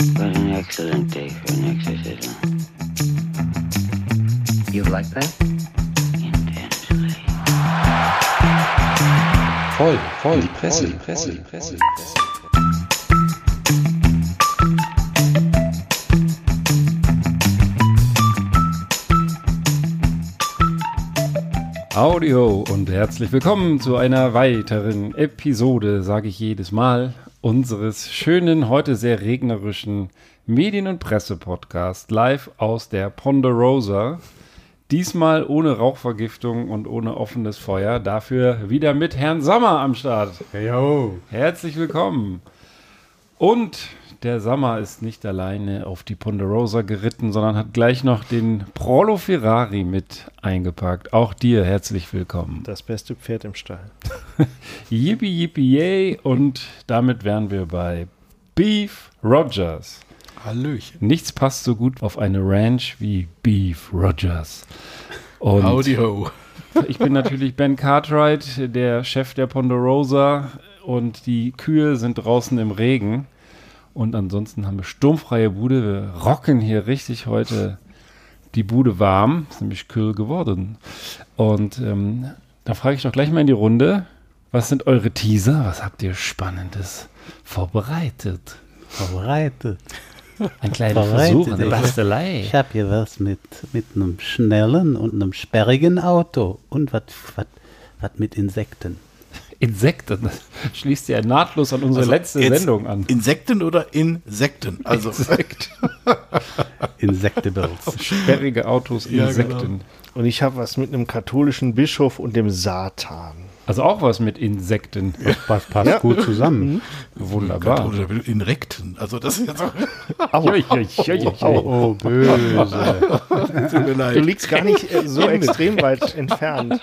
What an excellent day for an exorcism. You like that? Intensely. Voll, voll, die Presse, die Presse, die Presse. Die Presse. Audio und herzlich willkommen zu einer weiteren Episode, sage ich jedes Mal, unseres schönen, heute sehr regnerischen Medien- und Presse-Podcast live aus der Ponderosa. Diesmal ohne Rauchvergiftung und ohne offenes Feuer, dafür wieder mit Herrn Sommer am Start. Jo. Herzlich willkommen. Und der Sommer ist nicht alleine auf die Ponderosa geritten, sondern hat gleich noch den Prolo Ferrari mit eingepackt. Auch dir herzlich willkommen. Das beste Pferd im Stall. Yippie yippie yay und damit wären wir bei Beef Rogers. Hallöchen. Nichts passt so gut auf eine Ranch wie Beef Rogers. Und Howdy ho. ich bin natürlich Ben Cartwright, der Chef der Ponderosa und die Kühe sind draußen im Regen. Und ansonsten haben wir sturmfreie Bude. Wir rocken hier richtig heute die Bude warm. Ist nämlich kühl geworden. Und ähm, da frage ich doch gleich mal in die Runde. Was sind eure Teaser? Was habt ihr Spannendes vorbereitet? Vorbereitet. Ein kleiner Versuch, eine Bastelei. Ich habe hier was mit, mit einem schnellen und einem sperrigen Auto und was mit Insekten. Insekten. Das schließt ja nahtlos an unsere Also letzte Sendung an. Insekten oder Insekten? Also Insekt. Insectables. Sperrige Autos, Ja, Insekten. genau. Und ich habe was mit einem katholischen Bischof und dem Satan. Also auch was mit Insekten. Das passt gut zusammen. Wunderbar. oder Inrekten. Also das ist jetzt auch, Au, au, au. Oh, böse. tut mir leid. Du liegst gar nicht äh, so extrem weit entfernt.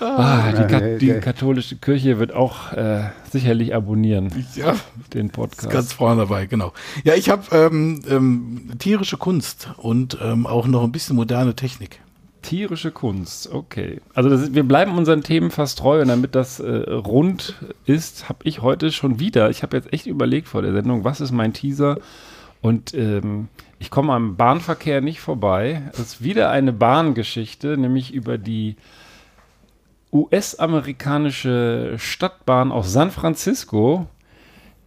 Ah, die, Ka Ja, die ja. katholische Kirche wird auch äh, sicherlich abonnieren, Ja, den Podcast. ganz vorne dabei, genau. Ja, ich habe ähm, ähm, tierische Kunst und ähm, auch noch ein bisschen moderne Technik. Tierische Kunst, okay. Also ist, wir bleiben unseren Themen fast treu und damit das äh, rund ist, habe ich heute schon wieder, ich habe jetzt echt überlegt vor der Sendung, was ist mein Teaser und ähm, ich komme am Bahnverkehr nicht vorbei. Es ist wieder eine Bahngeschichte, nämlich über die US-amerikanische Stadtbahn aus San Francisco,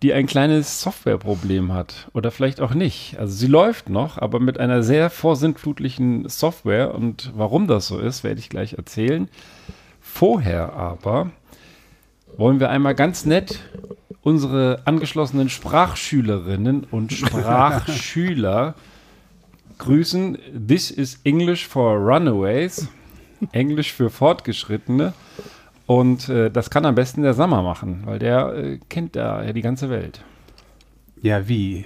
die ein kleines Softwareproblem hat. Oder vielleicht auch nicht. Also sie läuft noch, aber mit einer sehr vorsintflutlichen Software. Und warum das so ist, werde ich gleich erzählen. Vorher aber wollen wir einmal ganz nett unsere angeschlossenen Sprachschülerinnen und Sprachschüler grüßen. This is English for Runaways. Englisch für Fortgeschrittene. Und äh, das kann am besten der Sammer machen, weil der äh, kennt da ja die ganze Welt. Ja, wie?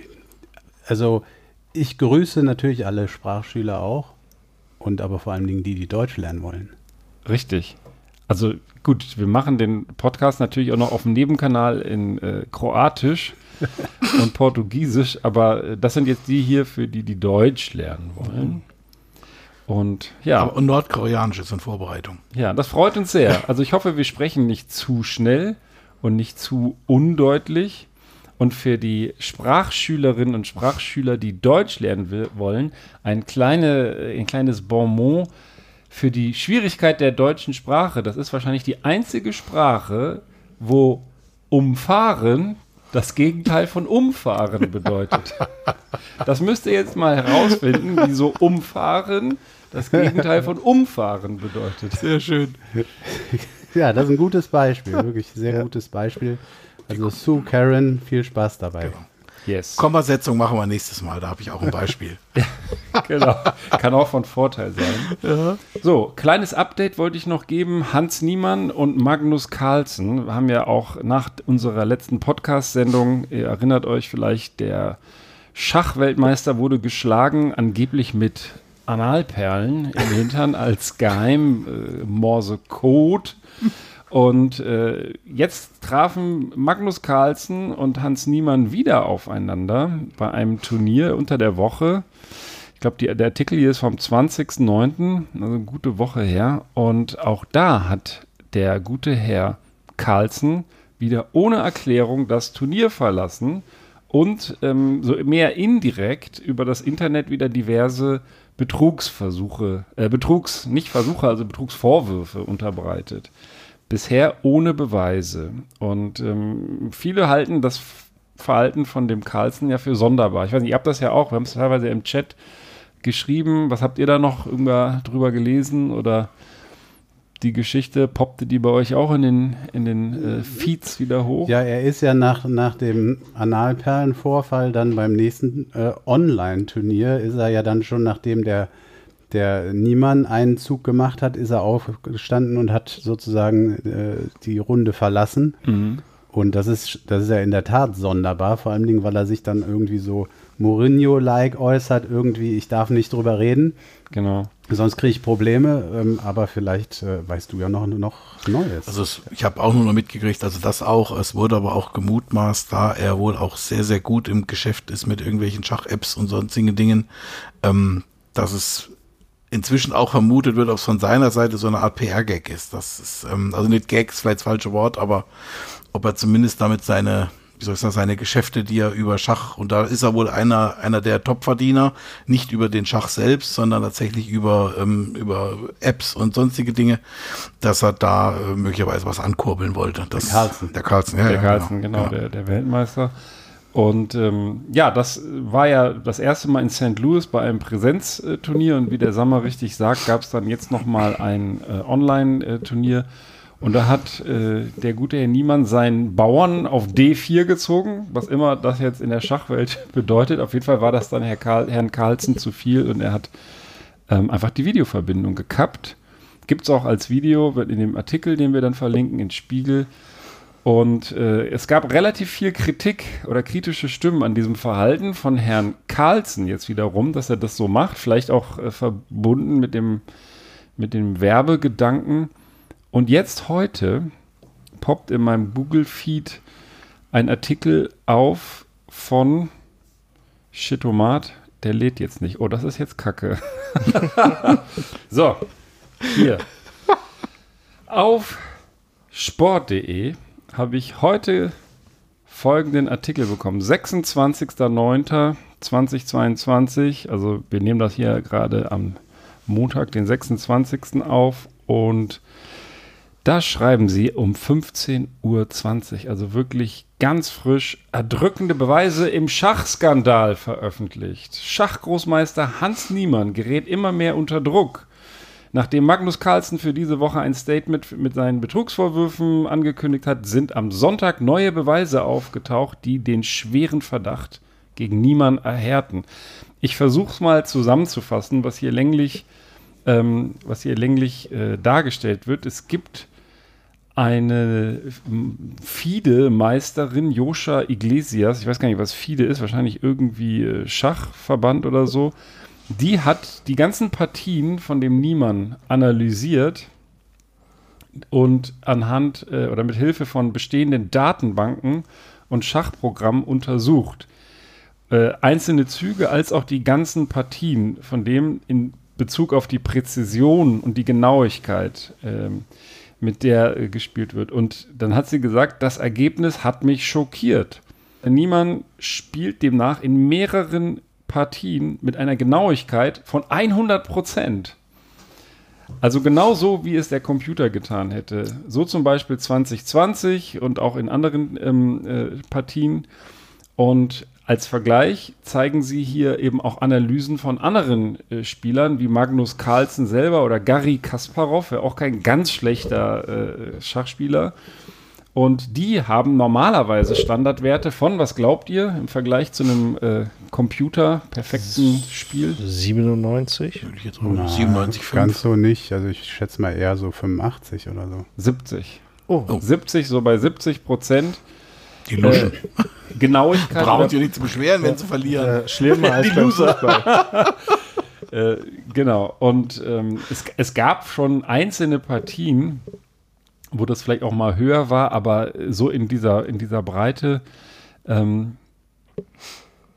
Also, ich grüße natürlich alle Sprachschüler auch. Und aber vor allen Dingen die, die Deutsch lernen wollen. Richtig. Also gut, wir machen den Podcast natürlich auch noch auf dem Nebenkanal in äh, Kroatisch und Portugiesisch, aber äh, das sind jetzt die hier für die, die Deutsch lernen wollen. Und ja, Aber, und Nordkoreanisch ist in Vorbereitung. ja, das freut uns sehr. Also ich hoffe, wir sprechen nicht zu schnell und nicht zu undeutlich. Und für die Sprachschülerinnen und Sprachschüler, die Deutsch lernen will, wollen, ein, kleine, ein kleines Bonmot für die Schwierigkeit der deutschen Sprache. Das ist wahrscheinlich die einzige Sprache, wo umfahren das Gegenteil von umfahren bedeutet. Das müsst ihr jetzt mal herausfinden, wieso umfahren das Gegenteil von umfahren bedeutet. Sehr schön. Ja, das ist ein gutes Beispiel. Wirklich sehr gutes Beispiel. Also, Sue Karen, viel Spaß dabei. Yes. Kommasetzung machen wir nächstes Mal, da habe ich auch ein Beispiel. Genau. Kann auch von Vorteil sein. So, kleines Update wollte ich noch geben. Hans Niemann und Magnus Carlsen haben ja auch nach unserer letzten Podcast-Sendung, ihr erinnert euch vielleicht, der Schachweltmeister wurde geschlagen, angeblich mit Analperlen im Hintern als geheim äh, Morse-Code. Und äh, jetzt trafen Magnus Carlsen und Hans Niemann wieder aufeinander bei einem Turnier unter der Woche. Ich glaube, der Artikel hier ist vom 20.09., also eine gute Woche her. Und auch da hat der gute Herr Carlsen wieder ohne Erklärung das Turnier verlassen und ähm, so mehr indirekt über das Internet wieder diverse Betrugsversuche, äh, Betrugs, nicht Versuche, also Betrugsvorwürfe unterbreitet. Bisher ohne Beweise. Und ähm, viele halten das Verhalten von dem Carlsen ja für sonderbar. Ich weiß nicht, ihr habt das ja auch, wir haben es teilweise im Chat geschrieben. Was habt ihr da noch drüber gelesen oder die Geschichte, poppte die bei euch auch in den, in den äh, Feeds wieder hoch? Ja, er ist ja nach, nach dem Analperlenvorfall dann beim nächsten äh, Online-Turnier, ist er ja dann schon, nachdem der, der Niemann einen Zug gemacht hat, ist er aufgestanden und hat sozusagen äh, die Runde verlassen. Mhm. Und das ist, das ist ja in der Tat sonderbar, vor allen Dingen, weil er sich dann irgendwie so Mourinho-like äußert, irgendwie, ich darf nicht drüber reden. Genau. Sonst kriege ich Probleme, ähm, aber vielleicht äh, weißt du ja noch, noch Neues. Also es, ich habe auch nur noch mitgekriegt, also das auch, es wurde aber auch gemutmaßt, da er wohl auch sehr, sehr gut im Geschäft ist mit irgendwelchen Schach-Apps und sonstigen Dingen, ähm, dass es inzwischen auch vermutet wird, ob es von seiner Seite so eine Art PR-Gag ist. Das ist, ähm, also nicht Gag ist vielleicht das falsche Wort, aber ob er zumindest damit seine, wie soll ich sagen, seine Geschäfte, die er über Schach, und da ist er wohl einer, einer der Topverdiener, nicht über den Schach selbst, sondern tatsächlich über, ähm, über Apps und sonstige Dinge, dass er da äh, möglicherweise was ankurbeln wollte. Das, Der Carlsen. Der Carlsen, ja. der ja, Carlsen, genau, Ja. der, der Weltmeister. Und ähm, ja, das war ja das erste Mal in St. Louis bei einem Präsenzturnier und wie der Sammer richtig sagt, gab es dann jetzt nochmal ein äh, Online-Turnier und da hat äh, der gute Herr Niemann seinen Bauern auf D4 gezogen, was immer das jetzt in der Schachwelt bedeutet. Auf jeden Fall war das dann Herr Karl, Herrn Carlsen zu viel und er hat ähm, einfach die Videoverbindung gekappt. Gibt es auch als Video in dem Artikel, den wir dann verlinken, in Spiegel. Und äh, es gab relativ viel Kritik oder kritische Stimmen an diesem Verhalten von Herrn Carlsen jetzt wiederum, dass er das so macht, vielleicht auch äh, verbunden mit dem, mit dem Werbegedanken. Und jetzt heute poppt in meinem Google-Feed ein Artikel auf von Shitomat. Der lädt jetzt nicht. Oh, das ist jetzt Kacke. so, hier. Auf sport.de habe ich heute folgenden Artikel bekommen. 26.09.2022. Also wir nehmen das hier gerade am Montag, den 26. auf. Und da schreiben sie um 15.20 Uhr, also wirklich ganz frisch, erdrückende Beweise im Schachskandal veröffentlicht. Schachgroßmeister Hans Niemann gerät immer mehr unter Druck. Nachdem Magnus Carlsen für diese Woche ein Statement mit seinen Betrugsvorwürfen angekündigt hat, sind am Sonntag neue Beweise aufgetaucht, die den schweren Verdacht gegen Niemann erhärten. Ich versuche es mal zusammenzufassen, was hier länglich, ähm, was hier länglich äh, dargestellt wird. Es gibt eine ähm, FIDE-Meisterin, Joscha Iglesias, ich weiß gar nicht, was FIDE ist, wahrscheinlich irgendwie äh, Schachverband oder so, die hat die ganzen Partien von dem Niemann analysiert und anhand äh, oder mit Hilfe von bestehenden Datenbanken und Schachprogrammen untersucht. Äh, einzelne Züge als auch die ganzen Partien, von dem in Bezug auf die Präzision und die Genauigkeit, ähm, mit der äh, gespielt wird. Und dann hat sie gesagt, das Ergebnis hat mich schockiert. Niemann spielt demnach in mehreren Partien mit einer Genauigkeit von 100 Prozent. Also genau so, wie es der Computer getan hätte. So zum Beispiel 2020 und auch in anderen ähm, äh, Partien. Und als Vergleich zeigen sie hier eben auch Analysen von anderen äh, Spielern, wie Magnus Carlsen selber oder Gary Kasparov, auch kein ganz schlechter äh, Schachspieler. Und die haben normalerweise Standardwerte von, was glaubt ihr, im Vergleich zu einem äh, Computer perfekten Spiel? 97. Würde ich jetzt Na, mal 97, Ganz 5. so nicht. Also ich schätze mal eher so 85 oder so. 70. Oh, 70, so bei 70 Prozent. Die Luschen. Genauigkeit. Brauchen oder- sich nicht zu beschweren, wenn sie verlieren. äh, schlimmer als beim Fußball. Äh, genau. Und ähm, es, es gab schon einzelne Partien, wo das vielleicht auch mal höher war, aber so in dieser, in dieser Breite. Ähm,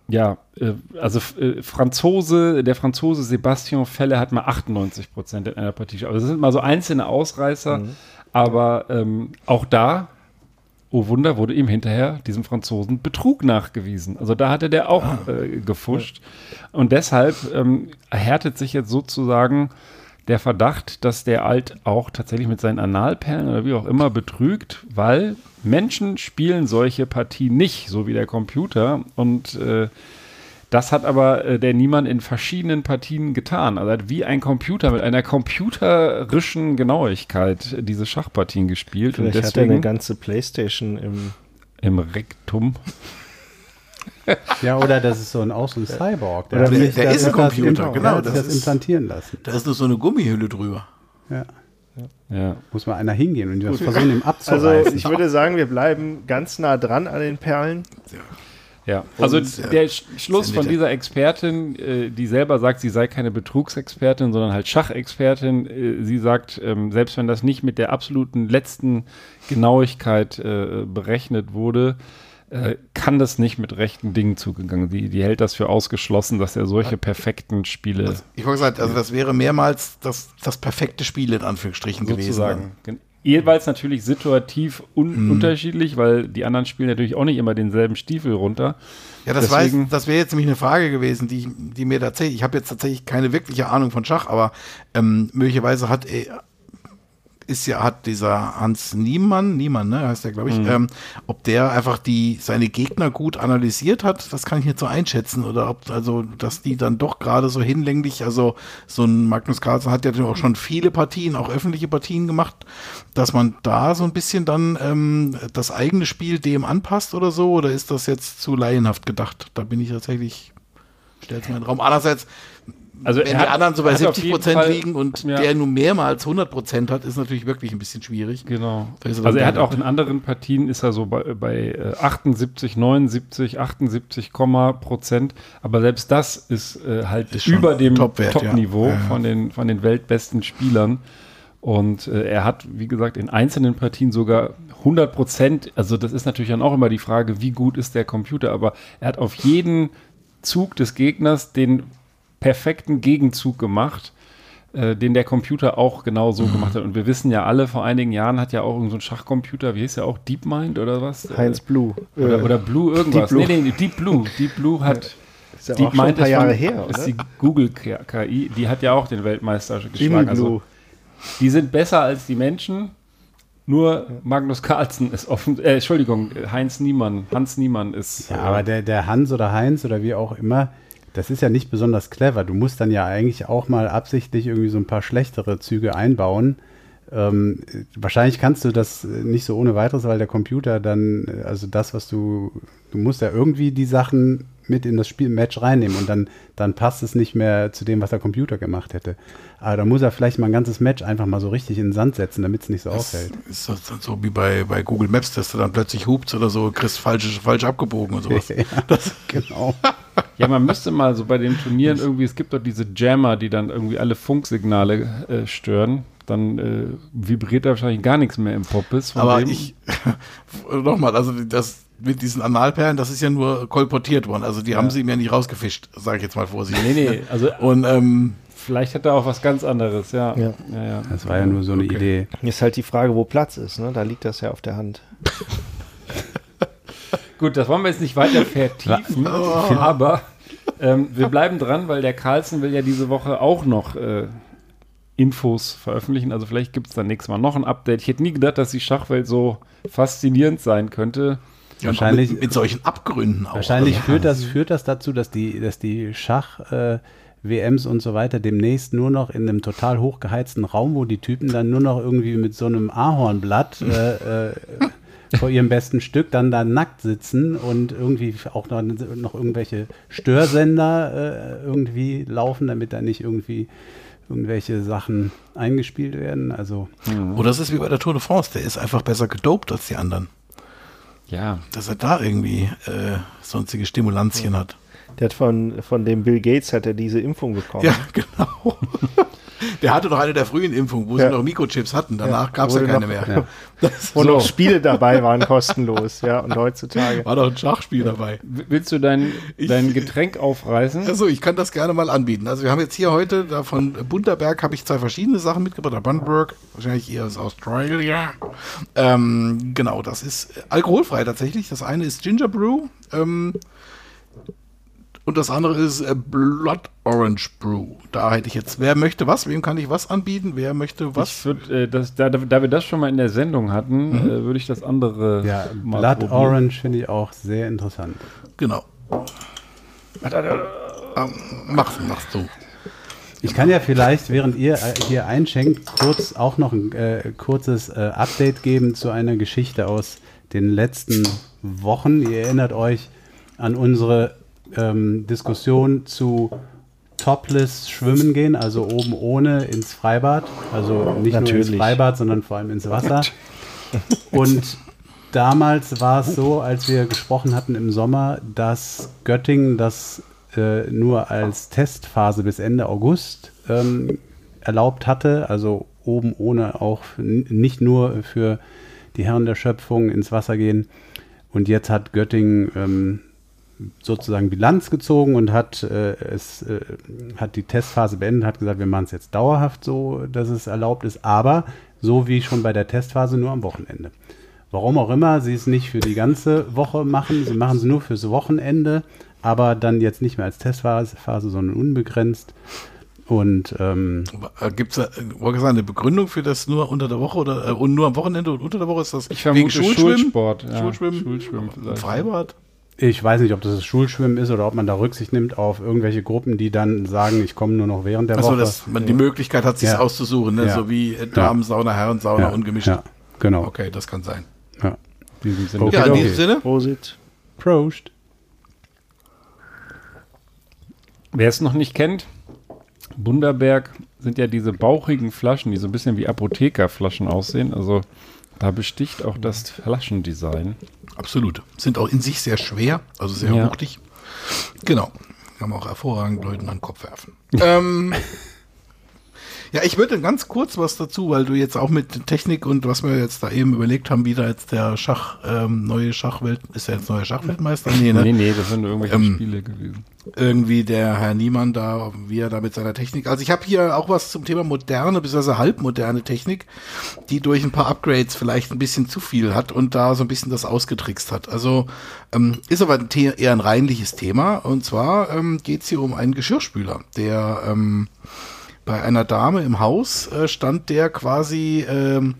ja, äh, also äh, Franzose, der Franzose Sebastian Felle hat mal 98 Prozent in einer Partie. Also das sind mal so einzelne Ausreißer, aber ähm, auch da oh Wunder, wurde ihm hinterher, diesem Franzosen, Betrug nachgewiesen. Also da hatte der auch äh, gefuscht. Und deshalb ähm, erhärtet sich jetzt sozusagen der Verdacht, dass der Alt auch tatsächlich mit seinen Analperlen oder wie auch immer betrügt, weil Menschen spielen solche Partien nicht, so wie der Computer. Und äh, das hat aber äh, der Niemann in verschiedenen Partien getan. Also er hat wie ein Computer mit einer computerischen Genauigkeit diese Schachpartien gespielt. Vielleicht und hat er eine deswegen ganze Playstation im. im Rektum. Ja, oder das ist so ein, auch so ein Cyborg. Der- sich der das- ist ein Computer, genau, der das das ist- implantieren lassen. Da ist nur so eine Gummihülle drüber. Ja. Ja. Muss mal einer hingehen und das versuchen, ihm Also, abzureißen. ich würde sagen, wir bleiben ganz nah dran an den Perlen. Ja, also Und, ja, der Sch Schluss von dieser Expertin, äh, die selber sagt, sie sei keine Betrugsexpertin, sondern halt Schachexpertin. Äh, sie sagt, ähm, selbst wenn das nicht mit der absoluten letzten Genauigkeit äh, berechnet wurde, äh, kann das nicht mit rechten Dingen zugegangen. Die, die hält das für ausgeschlossen, dass er solche perfekten Spiele Ich wollte gesagt, also das wäre mehrmals das, das perfekte Spiel in Anführungsstrichen gewesen. sozusagen. Gen- Jeweils natürlich situativ un unterschiedlich, weil die anderen spielen natürlich auch nicht immer denselben Stiefel runter. Ja, das, Deswegen- weiß, das wäre jetzt nämlich eine Frage gewesen, die, die mir tatsächlich, ich habe jetzt tatsächlich keine wirkliche Ahnung von Schach, aber ähm, möglicherweise hat er, ist ja, hat dieser Hans Niemann, Niemann, ne, heißt der, glaube ich, ähm, ob der einfach die, seine Gegner gut analysiert hat, das kann ich nicht so einschätzen, oder ob, also, dass die dann doch gerade so hinlänglich, also, so ein Magnus Carlsen hat ja auch schon viele Partien, auch öffentliche Partien gemacht, dass man da so ein bisschen dann ähm, das eigene Spiel dem anpasst oder so, oder ist das jetzt zu laienhaft gedacht? Da bin ich tatsächlich, stellt mir in den Raum. Andererseits, Also wenn die hat- anderen so bei er hat auf 70 jeden Prozent Fall- liegen und ja. der nur mehrmals 100 Prozent hat, ist natürlich wirklich ein bisschen schwierig. Genau. Also er hat auch in anderen Partien ist er so bei, bei äh, 78, 79, 78, Komma Prozent. Aber selbst das ist äh, halt Ist über dem Top-Niveau ja. von, den, von den weltbesten Spielern. Und äh, er hat, wie gesagt, in einzelnen Partien sogar 100 Prozent. Also das ist natürlich dann auch immer die Frage, wie gut ist der Computer. Aber er hat auf jeden Zug des Gegners den perfekten Gegenzug gemacht äh, den der Computer auch genau so gemacht hat. Und wir wissen ja alle, vor einigen Jahren hat ja auch irgend so ein Schachcomputer, wie hieß der auch, DeepMind oder was? Heinz Blue. Äh, oder, Äh, oder Blue irgendwas. Deep Blue. Nee, nee, Deep Blue. Deep Blue hat. ist ja auch schon ein paar ist Jahre von- her, Ist oder? die Google KI, die hat ja auch den Weltmeister geschlagen. Blue. Also, die sind besser als die Menschen. Nur Magnus Carlsen ist offen, äh, Entschuldigung, Heinz Niemann, Hans Niemann ist. Ja, äh, aber der, der Hans oder Heinz oder wie auch immer, das ist ja nicht besonders clever. Du musst dann ja eigentlich auch mal absichtlich irgendwie so ein paar schlechtere Züge einbauen. Ähm, wahrscheinlich kannst du das nicht so ohne weiteres, weil der Computer dann, also das, was du, du musst ja irgendwie die Sachen mit in das Spielmatch reinnehmen und dann, dann passt es nicht mehr zu dem, was der Computer gemacht hätte. Aber da muss er vielleicht mal ein ganzes Match einfach mal so richtig in den Sand setzen, damit es nicht so auffällt. Ist das dann so wie bei, bei Google Maps, dass du dann plötzlich hupst oder so, kriegst falsch, falsch abgebogen und sowas. ja, genau. Ja, man müsste mal so bei den Turnieren irgendwie, es gibt doch diese Jammer, die dann irgendwie alle Funksignale äh, stören. Dann äh, vibriert da wahrscheinlich gar nichts mehr im Poppes. von Aber dem. ich, nochmal, also das mit diesen Analperlen, das ist ja nur kolportiert worden. Also die haben sie mir nicht rausgefischt, sage ich jetzt mal vorsichtig. Nee, nee, also Und ähm, vielleicht hat er auch was ganz anderes, ja. Ja. ja, ja. Das war ja nur so eine Okay. Idee. Ist halt die Frage, wo Platz ist. Ne? Da liegt das ja auf der Hand. Gut, das wollen wir jetzt nicht weiter vertiefen, aber ähm, wir bleiben dran, weil der Carlsen will ja diese Woche auch noch äh, Infos veröffentlichen. Also vielleicht gibt es dann nächstes Mal noch ein Update. Ich hätte nie gedacht, dass die Schachwelt so faszinierend sein könnte. ja, Wahrscheinlich- mit, mit solchen Abgründen auch. Wahrscheinlich Also, führt, das, führt das dazu, dass die, dass die Schach, äh, WMs und so weiter demnächst nur noch in einem total hochgeheizten Raum, wo die Typen dann nur noch irgendwie mit so einem Ahornblatt äh, äh, vor ihrem besten Stück dann da nackt sitzen und irgendwie auch noch, noch irgendwelche Störsender äh, irgendwie laufen, damit da nicht irgendwie irgendwelche Sachen eingespielt werden. Also Oder es ist wie bei der Tour de France, der ist einfach besser gedopt als die anderen. Ja, Dass er da irgendwie äh, sonstige Stimulantien hat. Der hat von, von dem Bill Gates hat er diese Impfung bekommen. Ja, genau. Der hatte doch eine der frühen Impfungen, wo Ja. sie noch Mikrochips hatten. Danach gab es ja keine noch- mehr. Wo noch Spiele dabei waren, kostenlos, ja. Und heutzutage. War doch ein Schachspiel dabei. Willst du dein, Ich- dein Getränk aufreißen? Also ich kann das gerne mal anbieten. Also wir haben jetzt hier heute da von Bunterberg habe ich zwei verschiedene Sachen mitgebracht. Der Bundaberg, wahrscheinlich eher aus Australia. Ähm, genau, das ist alkoholfrei tatsächlich. Das eine ist Ginger Brew ähm, und das andere ist äh, Blood Orange Brew. Da hätte ich jetzt, wer möchte was? Wem kann ich was anbieten? Wer möchte was? Ich würd, äh, das, da, da wir das schon mal in der Sendung hatten, äh, würde ich das andere Ja, mal Blood probieren. Orange finde ich auch sehr interessant. Genau. Ähm, mach's, mach's du. Ich kann ja vielleicht, während ihr äh, hier einschenkt, kurz auch noch ein äh, kurzes äh, Update geben zu einer Geschichte aus den letzten Wochen. Ihr erinnert euch an unsere ähm, Diskussion zu Topless schwimmen gehen, also oben ohne ins Freibad. Also nicht nur Natürlich. ins Freibad, sondern vor allem ins Wasser. Und damals war es so, als wir gesprochen hatten im Sommer, dass Göttingen das äh, nur als Testphase bis Ende August ähm, erlaubt hatte, also oben ohne auch nicht nur für die Herren der Schöpfung ins Wasser gehen. Und jetzt hat Göttingen ähm, sozusagen Bilanz gezogen und hat äh, es äh, hat die Testphase beendet, hat gesagt, wir machen es jetzt dauerhaft so, dass es erlaubt ist, aber so wie schon bei der Testphase nur am Wochenende. Warum auch immer sie es nicht für die ganze Woche machen, sie machen es nur fürs Wochenende, aber dann jetzt nicht mehr als Testphase, Phase, sondern unbegrenzt. Und ähm, Gibt es da äh, eine Begründung für das nur unter der Woche oder äh, und nur am Wochenende und unter der Woche ist das Ich vermute Schulschwimmen? Schulsport. Ja, Schulschwimmen? Schulschwimmen vielleicht. Freibad? Ich weiß nicht, ob das das Schulschwimmen ist oder ob man da Rücksicht nimmt auf irgendwelche Gruppen, die dann sagen, ich komme nur noch während der Achso, Woche. dass man die Möglichkeit hat, sich Ja. auszusuchen, ne? Ja. so wie äh, Damen-Sauna, Herren-Sauna, ungemischt. Ja, genau. Okay, das kann sein. Ja. In diesem Sinne. Okay. Ja, in okay. diesem Sinne. Prosit. Prost. Wer es noch nicht kennt, Bunderberg sind ja diese bauchigen Flaschen, die so ein bisschen wie Apothekerflaschen aussehen. Also da besticht auch das Flaschendesign. Absolut. Sind auch in sich sehr schwer, also sehr Ja. wuchtig. Genau. Kann man auch hervorragend Leuten an den Kopf werfen. ähm, ja, ich würde ganz kurz was dazu, weil du jetzt auch mit Technik und was wir jetzt da eben überlegt haben, wie da jetzt der Schach, ähm, neue Schachwelt, ist er jetzt neuer Schachweltmeister? Nee, ne? Nee, nee, das sind irgendwelche Ähm, Spiele gewesen. irgendwie der Herr Niemann da, wie er da mit seiner Technik. Also ich habe hier auch was zum Thema moderne bzw. halbmoderne Technik, die durch ein paar Upgrades vielleicht ein bisschen zu viel hat und da so ein bisschen das ausgetrickst hat. Also ähm, ist aber ein eher ein reinliches Thema und zwar ähm, geht es hier um einen Geschirrspüler, der ähm, bei einer Dame im Haus äh, stand der quasi ähm,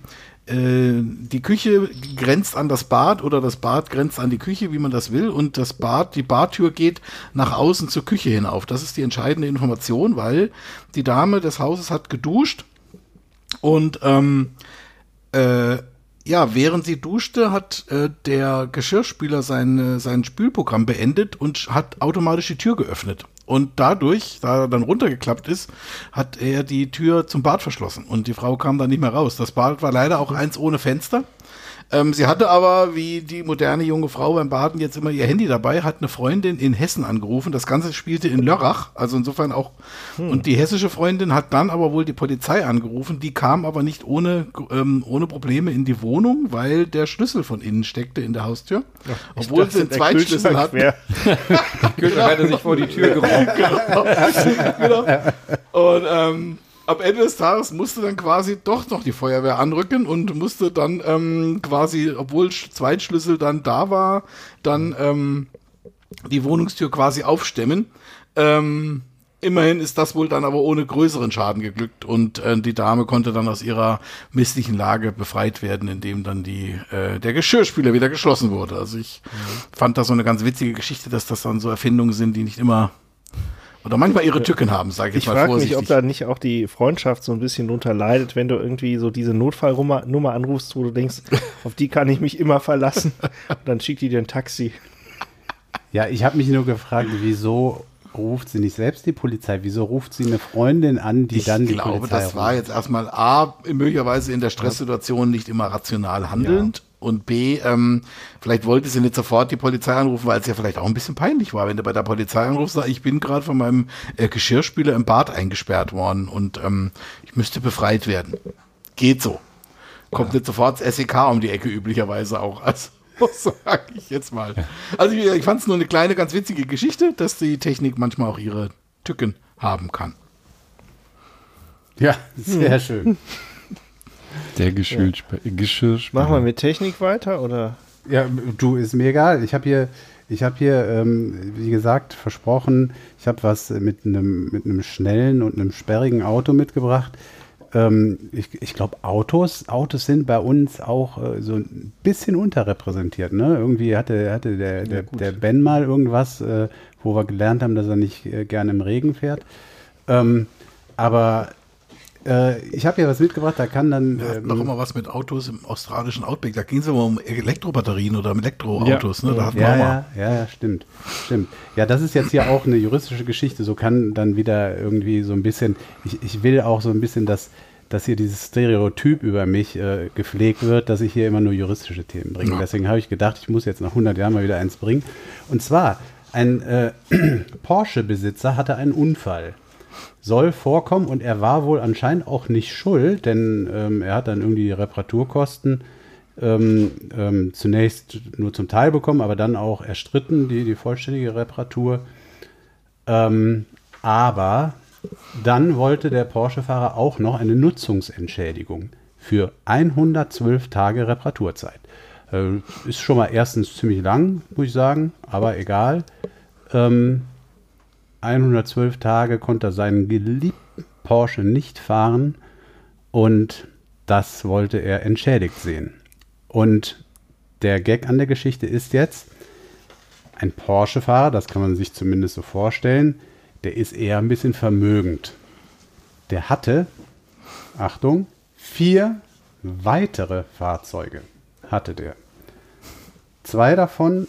äh, die Küche grenzt an das Bad oder das Bad grenzt an die Küche, wie man das will, und das Bad, die Badtür geht nach außen zur Küche hinauf. Das ist die entscheidende Information, weil die Dame des Hauses hat geduscht und ähm, äh, ja, während sie duschte, hat äh, der Geschirrspüler sein, sein Spülprogramm beendet und hat automatisch die Tür geöffnet. Und dadurch, da er dann runtergeklappt ist, hat er die Tür zum Bad verschlossen und die Frau kam dann nicht mehr raus. Das Bad war leider auch eins ohne Fenster. Ähm, sie hatte aber, wie die moderne junge Frau beim Baden jetzt immer ihr Handy dabei, hat eine Freundin in Hessen angerufen. Das Ganze spielte in Lörrach, also insofern auch. Und die hessische Freundin hat dann aber wohl die Polizei angerufen. Die kam aber nicht ohne, ähm, ohne Probleme in die Wohnung, weil der Schlüssel von innen steckte in der Haustür. Obwohl sie einen Zweitschlüssel hatten. Kühlschrank hätte sich vor die Tür gerobbt. genau. Und ähm, am Ende des Tages musste dann quasi doch noch die Feuerwehr anrücken und musste dann ähm, quasi, obwohl Sch- Zweitschlüssel dann da war, dann ähm, die Wohnungstür quasi aufstemmen. Ähm, immerhin ist das wohl dann aber ohne größeren Schaden geglückt und äh, die Dame konnte dann aus ihrer misslichen Lage befreit werden, indem dann die äh, der Geschirrspüler wieder geschlossen wurde. Also ich fand das so eine ganz witzige Geschichte, dass das dann so Erfindungen sind, die nicht immer oder manchmal ihre Tücken haben, sage ich, Ich mal frage mich, vorsichtig. ob da nicht auch die Freundschaft so ein bisschen drunter leidet, wenn du irgendwie so diese Notfallnummer Nummer anrufst, wo du denkst, auf die kann ich mich immer verlassen. Und dann schickt die dir ein Taxi. Ja, ich habe mich nur gefragt, wieso ruft sie nicht selbst die Polizei? Wieso ruft sie eine Freundin an, die ich dann die glaube, Polizei das war ruft? jetzt erstmal A, möglicherweise in der Stresssituation nicht immer rational handelnd Und B, ähm, vielleicht wollte sie nicht sofort die Polizei anrufen, weil es ja vielleicht auch ein bisschen peinlich war, wenn du bei der Polizei anrufst, sag, ich bin gerade von meinem äh, Geschirrspüler im Bad eingesperrt worden und ähm, ich müsste befreit werden. Geht so. Kommt nicht sofort das SEK um die Ecke üblicherweise auch. Also sage ich jetzt mal. Also ich, ich fand es nur eine kleine, ganz witzige Geschichte, dass die Technik manchmal auch ihre Tücken haben kann. Ja, sehr schön. Der Geschirrspüler. Geschirrspüler. Machen wir mit Technik weiter oder? Ja, du, ist mir egal. Ich habe hier, ich habe hier, ähm, wie gesagt, versprochen, ich habe was mit einem mit einem schnellen und einem sperrigen Auto mitgebracht. Ähm, ich ich glaube, Autos, Autos sind bei uns auch äh, so ein bisschen unterrepräsentiert. Ne? Irgendwie hatte, hatte der, der, der Ben mal irgendwas, äh, wo wir gelernt haben, dass er nicht äh, gerne im Regen fährt. Ähm, aber äh, ich habe hier was mitgebracht, da kann dann. Wir hatten ähm, noch immer was mit Autos im australischen Outback. Da ging es immer um Elektrobatterien oder um Elektroautos. Ne? Da hatten Ja, ja, ja, ja, stimmt. Stimmt. Ja, das ist jetzt hier auch eine juristische Geschichte. So kann dann wieder irgendwie so ein bisschen, ich, ich will auch so ein bisschen, dass, dass hier dieses Stereotyp über mich äh, gepflegt wird, dass ich hier immer nur juristische Themen bringe. Ja. Deswegen habe ich gedacht, ich muss jetzt nach 100 Jahren mal wieder eins bringen. Und zwar, ein äh, Porsche-Besitzer hatte einen Unfall. Soll vorkommen und er war wohl anscheinend auch nicht schuld, denn ähm, er hat dann irgendwie Reparaturkosten ähm, ähm, zunächst nur zum Teil bekommen, aber dann auch erstritten, die, die vollständige Reparatur. Ähm, aber dann wollte der Porsche-Fahrer auch noch eine Nutzungsentschädigung für 112 Tage Reparaturzeit. Äh, ist schon mal erstens ziemlich lang, muss ich sagen, aber egal. Ähm, 112 Tage konnte er seinen geliebten Porsche nicht fahren und das wollte er entschädigt sehen. Und der Gag an der Geschichte ist jetzt, ein Porsche-Fahrer, das kann man sich zumindest so vorstellen, der ist eher ein bisschen vermögend. Der hatte, Achtung, vier weitere Fahrzeuge hatte der. Zwei davon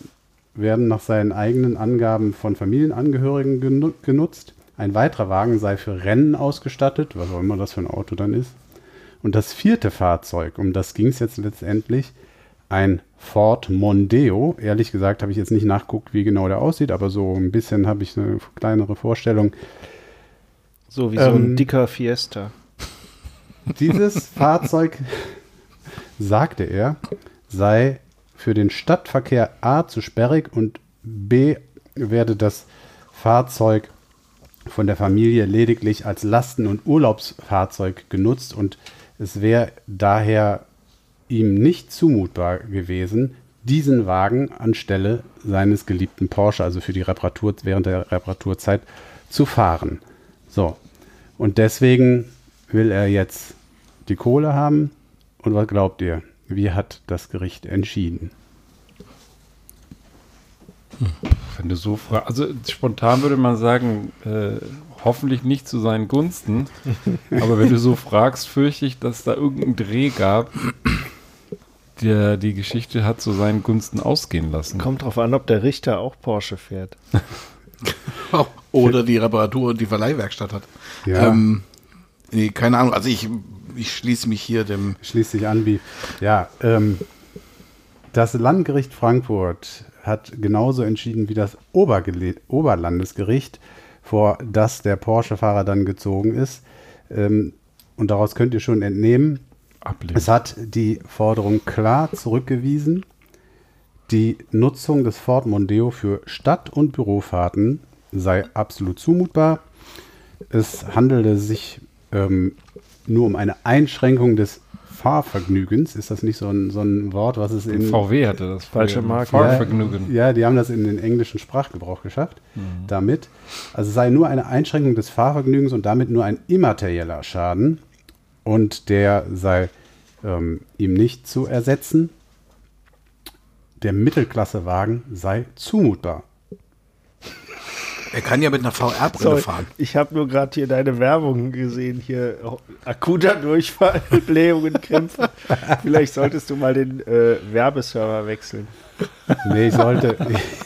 werden nach seinen eigenen Angaben von Familienangehörigen genu genutzt. Ein weiterer Wagen sei für Rennen ausgestattet, was auch immer das für ein Auto dann ist. Und das vierte Fahrzeug, um das ging es jetzt letztendlich, ein Ford Mondeo. Ehrlich gesagt habe ich jetzt nicht nachguckt, wie genau der aussieht, aber so ein bisschen habe ich eine kleinere Vorstellung. So wie so ein Ähm, dicker Fiesta. Dieses Fahrzeug, sagte er, sei für den Stadtverkehr A zu sperrig und B werde das Fahrzeug von der Familie lediglich als Lasten- und Urlaubsfahrzeug genutzt und es wäre daher ihm nicht zumutbar gewesen, diesen Wagen anstelle seines geliebten Porsche, also für die Reparatur während der Reparaturzeit, zu fahren. So. Und deswegen will er jetzt die Kohle haben. Und was glaubt ihr? Wie hat das Gericht entschieden? Wenn du so fragst, also spontan würde man sagen, äh, hoffentlich nicht zu seinen Gunsten. Aber wenn du so fragst, fürchte ich, dass da irgendeinen Dreh gab, der die Geschichte hat zu seinen Gunsten ausgehen lassen. Kommt drauf an, ob der Richter auch Porsche fährt. Oder die Reparatur und die Verleihwerkstatt hat. Ja. Ähm, nee, keine Ahnung. Also ich, ich schließe mich hier dem. Schließt sich an, wie. Ja, ähm, das Landgericht Frankfurt hat genauso entschieden wie das Obergele Oberlandesgericht, vor das der Porsche-Fahrer dann gezogen ist. Ähm, und daraus könnt ihr schon entnehmen, Ablehnen. Es hat die Forderung klar zurückgewiesen. Die Nutzung des Ford Mondeo für Stadt- und Bürofahrten sei absolut zumutbar. Es handelte sich ähm, nur um eine Einschränkung des Fahrvergnügens. Ist das nicht so ein, so ein Wort, was es in VW hatte das. Falsche. Marke. Fahrvergnügen. ja, die haben das in den englischen Sprachgebrauch geschafft. Damit. Also es sei nur eine Einschränkung des Fahrvergnügens und damit nur ein immaterieller Schaden. Und der sei ähm, ihm nicht zu ersetzen. Der Mittelklassewagen sei zumutbar. Er kann ja mit einer VR-Brille fahren. ich habe nur gerade hier deine Werbung gesehen. Hier oh, akuter Durchfall, Blähungen, Krämpfe. Vielleicht solltest du mal den äh, Werbeserver wechseln. Nee, ich sollte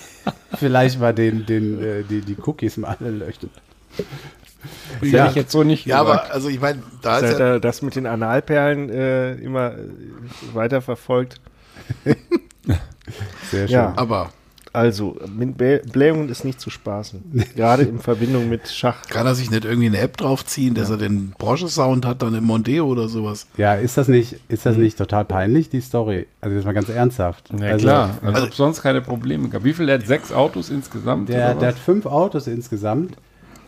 vielleicht mal den, den, äh, die, die Cookies mal alle löschen. Das hätte ich jetzt so nicht Ja, gesagt. aber also ich meine, da ist ja, er das mit den Analperlen äh, immer äh, weiter verfolgt. Sehr schön. Ja. Aber Also, mit Blähungen ist nicht zu spaßen. Gerade in Verbindung mit Schach. kann er sich nicht irgendwie eine App draufziehen, dass er den Porsche-Sound hat, dann im Mondeo oder sowas? Ja, ist das nicht, ist das nicht total peinlich, die Story? Also jetzt mal ganz ernsthaft. Ja, also, klar. Also, ob sonst keine Probleme gab. Wie viel? Der hat sechs Autos insgesamt? Der, der hat fünf Autos insgesamt,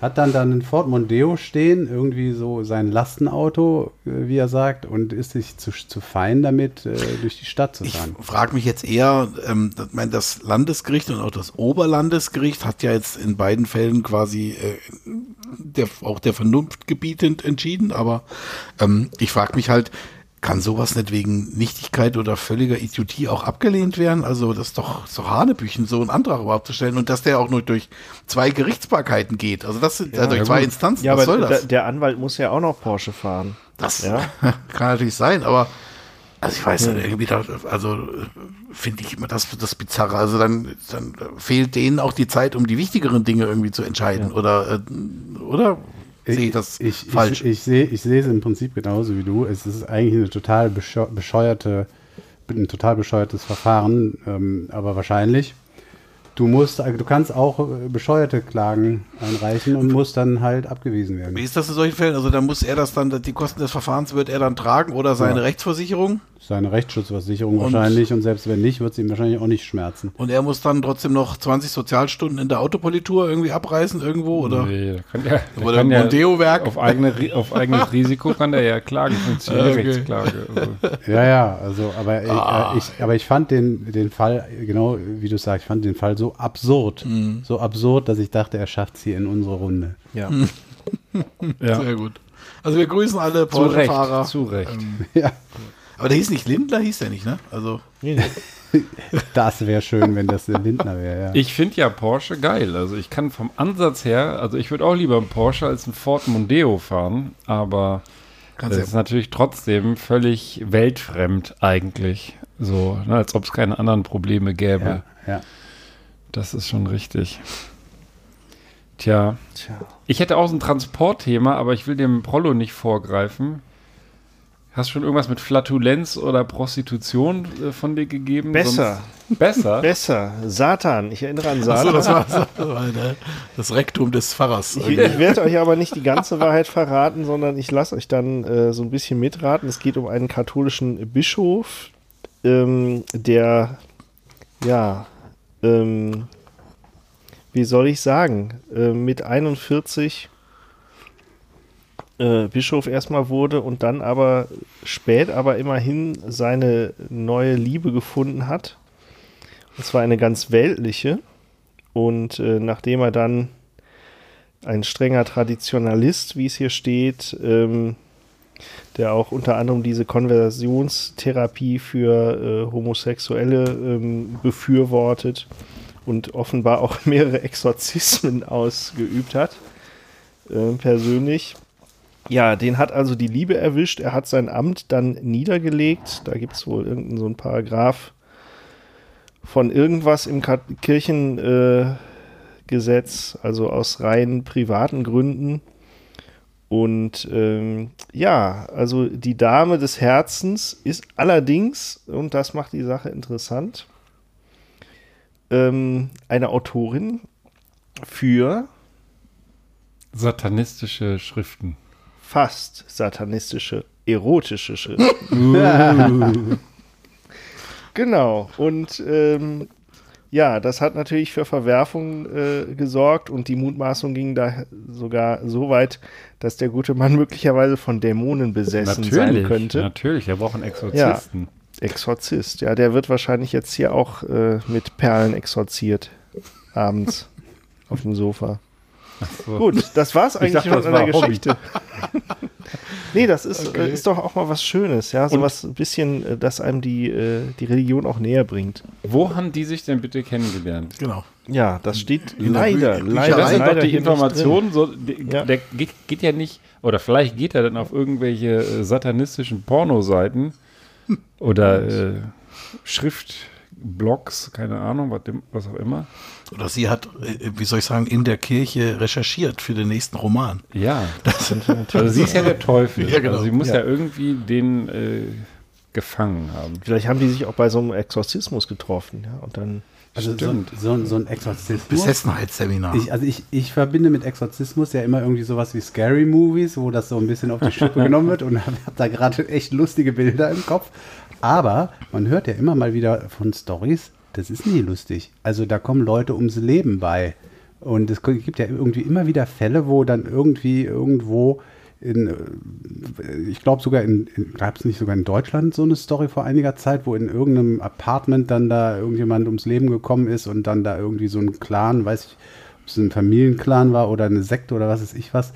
hat dann dann ein Ford Mondeo stehen, irgendwie so sein Lastenauto, äh, wie er sagt, und ist sich zu, zu fein damit, äh, durch die Stadt zu Ich fahren. frage mich jetzt eher, ähm, das, mein, das Landesgericht und auch das Oberlandesgericht hat ja jetzt in beiden Fällen quasi äh, der, auch der Vernunft gebietend entschieden, aber ähm, ich frage mich halt, kann sowas nicht wegen Nichtigkeit oder völliger Idiotie auch abgelehnt werden? Also das ist doch so Hanebüchen, so einen Antrag überhaupt zu stellen und dass der auch nur durch zwei Gerichtsbarkeiten geht. Also das sind ja, durch ja zwei gut. Instanzen. Ja, Was aber soll das? da, der Anwalt muss ja auch noch Porsche fahren. Das Ja. kann natürlich sein, aber also ich weiß nicht, irgendwie da, also finde ich immer das, das Bizarre. Also dann, dann fehlt denen auch die Zeit, um die wichtigeren Dinge irgendwie zu entscheiden. Oder, äh, oder sehe ich das ich, falsch? Ich, ich, sehe, ich sehe es im Prinzip genauso wie du. Es ist eigentlich eine total bescheu- bescheuerte, ein total bescheuertes Verfahren, ähm, aber wahrscheinlich. Du musst, du kannst auch äh, bescheuerte Klagen einreichen und musst dann halt abgewiesen werden. Wie ist das in solchen Fällen? Also da muss er das dann, die Kosten des Verfahrens wird er dann tragen oder seine Ja. Rechtsversicherung? Seine Rechtsschutzversicherung Und- wahrscheinlich und selbst wenn nicht, wird es ihm wahrscheinlich auch nicht schmerzen. Und er muss dann trotzdem noch 20 Sozialstunden in der Autopolitur irgendwie abreißen irgendwo? Oder? Nee, der kann ja, der Oder kann im ja Mondeo-Werk? auf, eigene, auf eigenes Risiko kann der ja klagen, Zivilrechtsklage. Also, Ja, ja, also, aber, Ah. äh, ich, aber ich fand den, den Fall, genau wie du sagst, ich fand den Fall so absurd. Mhm. So absurd, dass ich dachte, er schafft es hier in unsere Runde. Ja. ja. Sehr gut. Also wir grüßen alle Zu Recht, Porsche-Fahrer. zu Recht. Ja, Aber der hieß nicht Lindler, hieß der nicht, ne? Also das wäre schön, wenn das der Lindner wäre, ja. Ich finde ja Porsche geil. Also ich kann vom Ansatz her, also ich würde auch lieber einen Porsche als einen Ford Mondeo fahren, aber Kannst das ist natürlich trotzdem völlig weltfremd eigentlich. So, ne, als ob es keine anderen Probleme gäbe. ja, ja. Das ist schon richtig. Tja, Tja. ich hätte auch so ein Transportthema, aber ich will dem Prollo nicht vorgreifen. Hast du schon irgendwas mit Flatulenz oder Prostitution äh, von dir gegeben? Besser. Sonst, besser? Besser. Satan. Ich erinnere an Satan. das war, das war das Rektum des Pfarrers. Ich, ich werde euch aber nicht die ganze Wahrheit verraten, sondern ich lasse euch dann äh, so ein bisschen mitraten. Es geht um einen katholischen Bischof, ähm, der, ja, ähm, wie soll ich sagen, äh, mit 41 äh, Bischof erstmal wurde und dann aber spät aber immerhin seine neue Liebe gefunden hat. Und zwar eine ganz weltliche. Und äh, nachdem er dann ein strenger Traditionalist, wie es hier steht, ähm, der auch unter anderem diese Konversionstherapie für äh, Homosexuelle ähm, befürwortet und offenbar auch mehrere Exorzismen ausgeübt hat, äh, persönlich. Ja, den hat also die Liebe erwischt. Er hat sein Amt dann niedergelegt. Da gibt es wohl irgendeinen so einen Paragraph von irgendwas im Kirchengesetz, äh, also aus rein privaten Gründen. Und ähm, ja, also die Dame des Herzens ist allerdings, und das macht die Sache interessant, ähm, eine Autorin für Satanistische Schriften. Fast satanistische, erotische Schriften. genau. Und ähm, ja, das hat natürlich für Verwerfung äh, gesorgt und die Mutmaßung ging da sogar so weit, dass der gute Mann möglicherweise von Dämonen besessen sein könnte. natürlich, er braucht einen Exorzisten. Exorzist, ja, der wird wahrscheinlich jetzt hier auch äh, mit Perlen exorziert. Abends auf dem Sofa. So. Gut, das war's eigentlich dachte, war Hobby. Geschichte. nee, das ist, äh, ist doch auch mal was Schönes, ja, so was ein bisschen, äh, das einem die, äh, die Religion auch näher bringt. Wo haben die sich denn bitte kennengelernt? Genau. Ja, das steht In der leider, Bü- leider, Das sind leider doch die Informationen, so, die, Ja. der geht, geht ja nicht, oder vielleicht geht er dann auf irgendwelche äh, satanistischen Pornoseiten oder äh, Schriftblogs, keine Ahnung, was, was auch immer. Oder sie hat, äh, wie soll ich sagen, in der Kirche recherchiert für den nächsten Roman. Ja, also sie ist ja der Teufel. Ja, genau. Also sie muss ja, Ja. irgendwie den, äh, gefangen haben. Vielleicht haben die sich auch bei so einem Exorzismus getroffen, ja, und dann. Also so, ein- so, ein- so ein Exorzismus. Besessenheitsseminar. Ich, also ich, ich verbinde mit Exorzismus ja immer irgendwie sowas wie Scary Movies, wo das so ein bisschen auf die Schippe genommen wird und habe hab da gerade echt lustige Bilder im Kopf. Aber man hört ja immer mal wieder von Stories, das ist nie lustig. Also da kommen Leute ums Leben bei. Und es gibt ja irgendwie immer wieder Fälle, wo dann irgendwie irgendwo in, äh, ich glaube sogar in, gab es nicht sogar in Deutschland so eine Story vor einiger Zeit, wo in irgendeinem Apartment dann da irgendjemand ums Leben gekommen ist und dann da irgendwie so ein Clan, weiß ich, ob es ein Familienclan war oder eine Sekte oder was weiß ich was,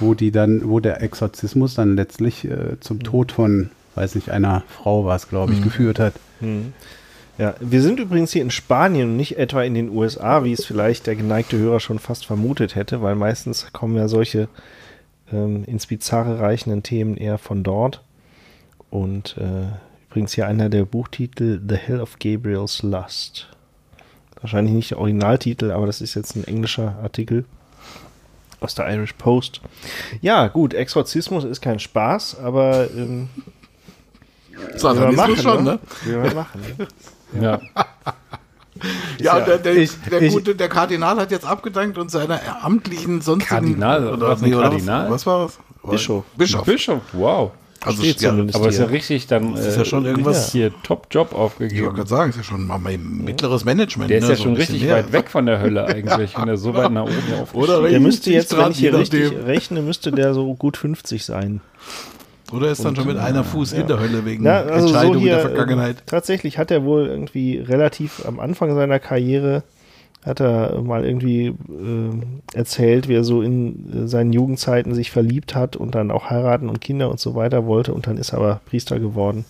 wo die dann, wo der Exorzismus dann letztlich äh, zum Tod von, weiß nicht, einer Frau war es, glaube ich, geführt hat. Ja, wir sind übrigens hier in Spanien und nicht etwa in den USA, wie es vielleicht der geneigte Hörer schon fast vermutet hätte, weil meistens kommen ja solche ähm, ins Bizarre reichenden Themen eher von dort. Und äh, übrigens hier einer der Buchtitel The Hell of Gabriel's Lust. Wahrscheinlich nicht der Originaltitel, aber das ist jetzt ein englischer Artikel aus der Irish Post. Ja, gut, Exorzismus ist kein Spaß, aber ähm, Satanismus schon, ne? Will man machen, ne? Ja. Ja, der, der, ich- der ich- gute, der Kardinal hat jetzt abgedankt und seiner amtlichen sonstigen Kardinal? Was, ein oder Kardinal? Was, was war das? Bischof. Bischof. Bischof, wow. Also, Steht ja. Aber ist ja richtig dann Das ist ja schon irgendwas- hier Top-Job ich wollte aufgegeben. gerade sagen, ist ja schon mal mein mittleres Management. Der ist ne, ja so schon richtig mehr. weit weg von der Hölle eigentlich, wenn er so weit nach oben aufgestiegen Oder Der müsste jetzt, wenn ich hier richtig nachdem. rechne, müsste der so gut 50 sein. Oder ist dann schon mit einer Fuß in der Hölle wegen Ja, also so Entscheidungen hier, der Vergangenheit. äh, tatsächlich hat er wohl irgendwie relativ am Anfang seiner Karriere hat er mal irgendwie äh, erzählt, wie er so in äh, seinen Jugendzeiten sich verliebt hat und dann auch heiraten und Kinder und so weiter wollte und dann ist er aber Priester geworden.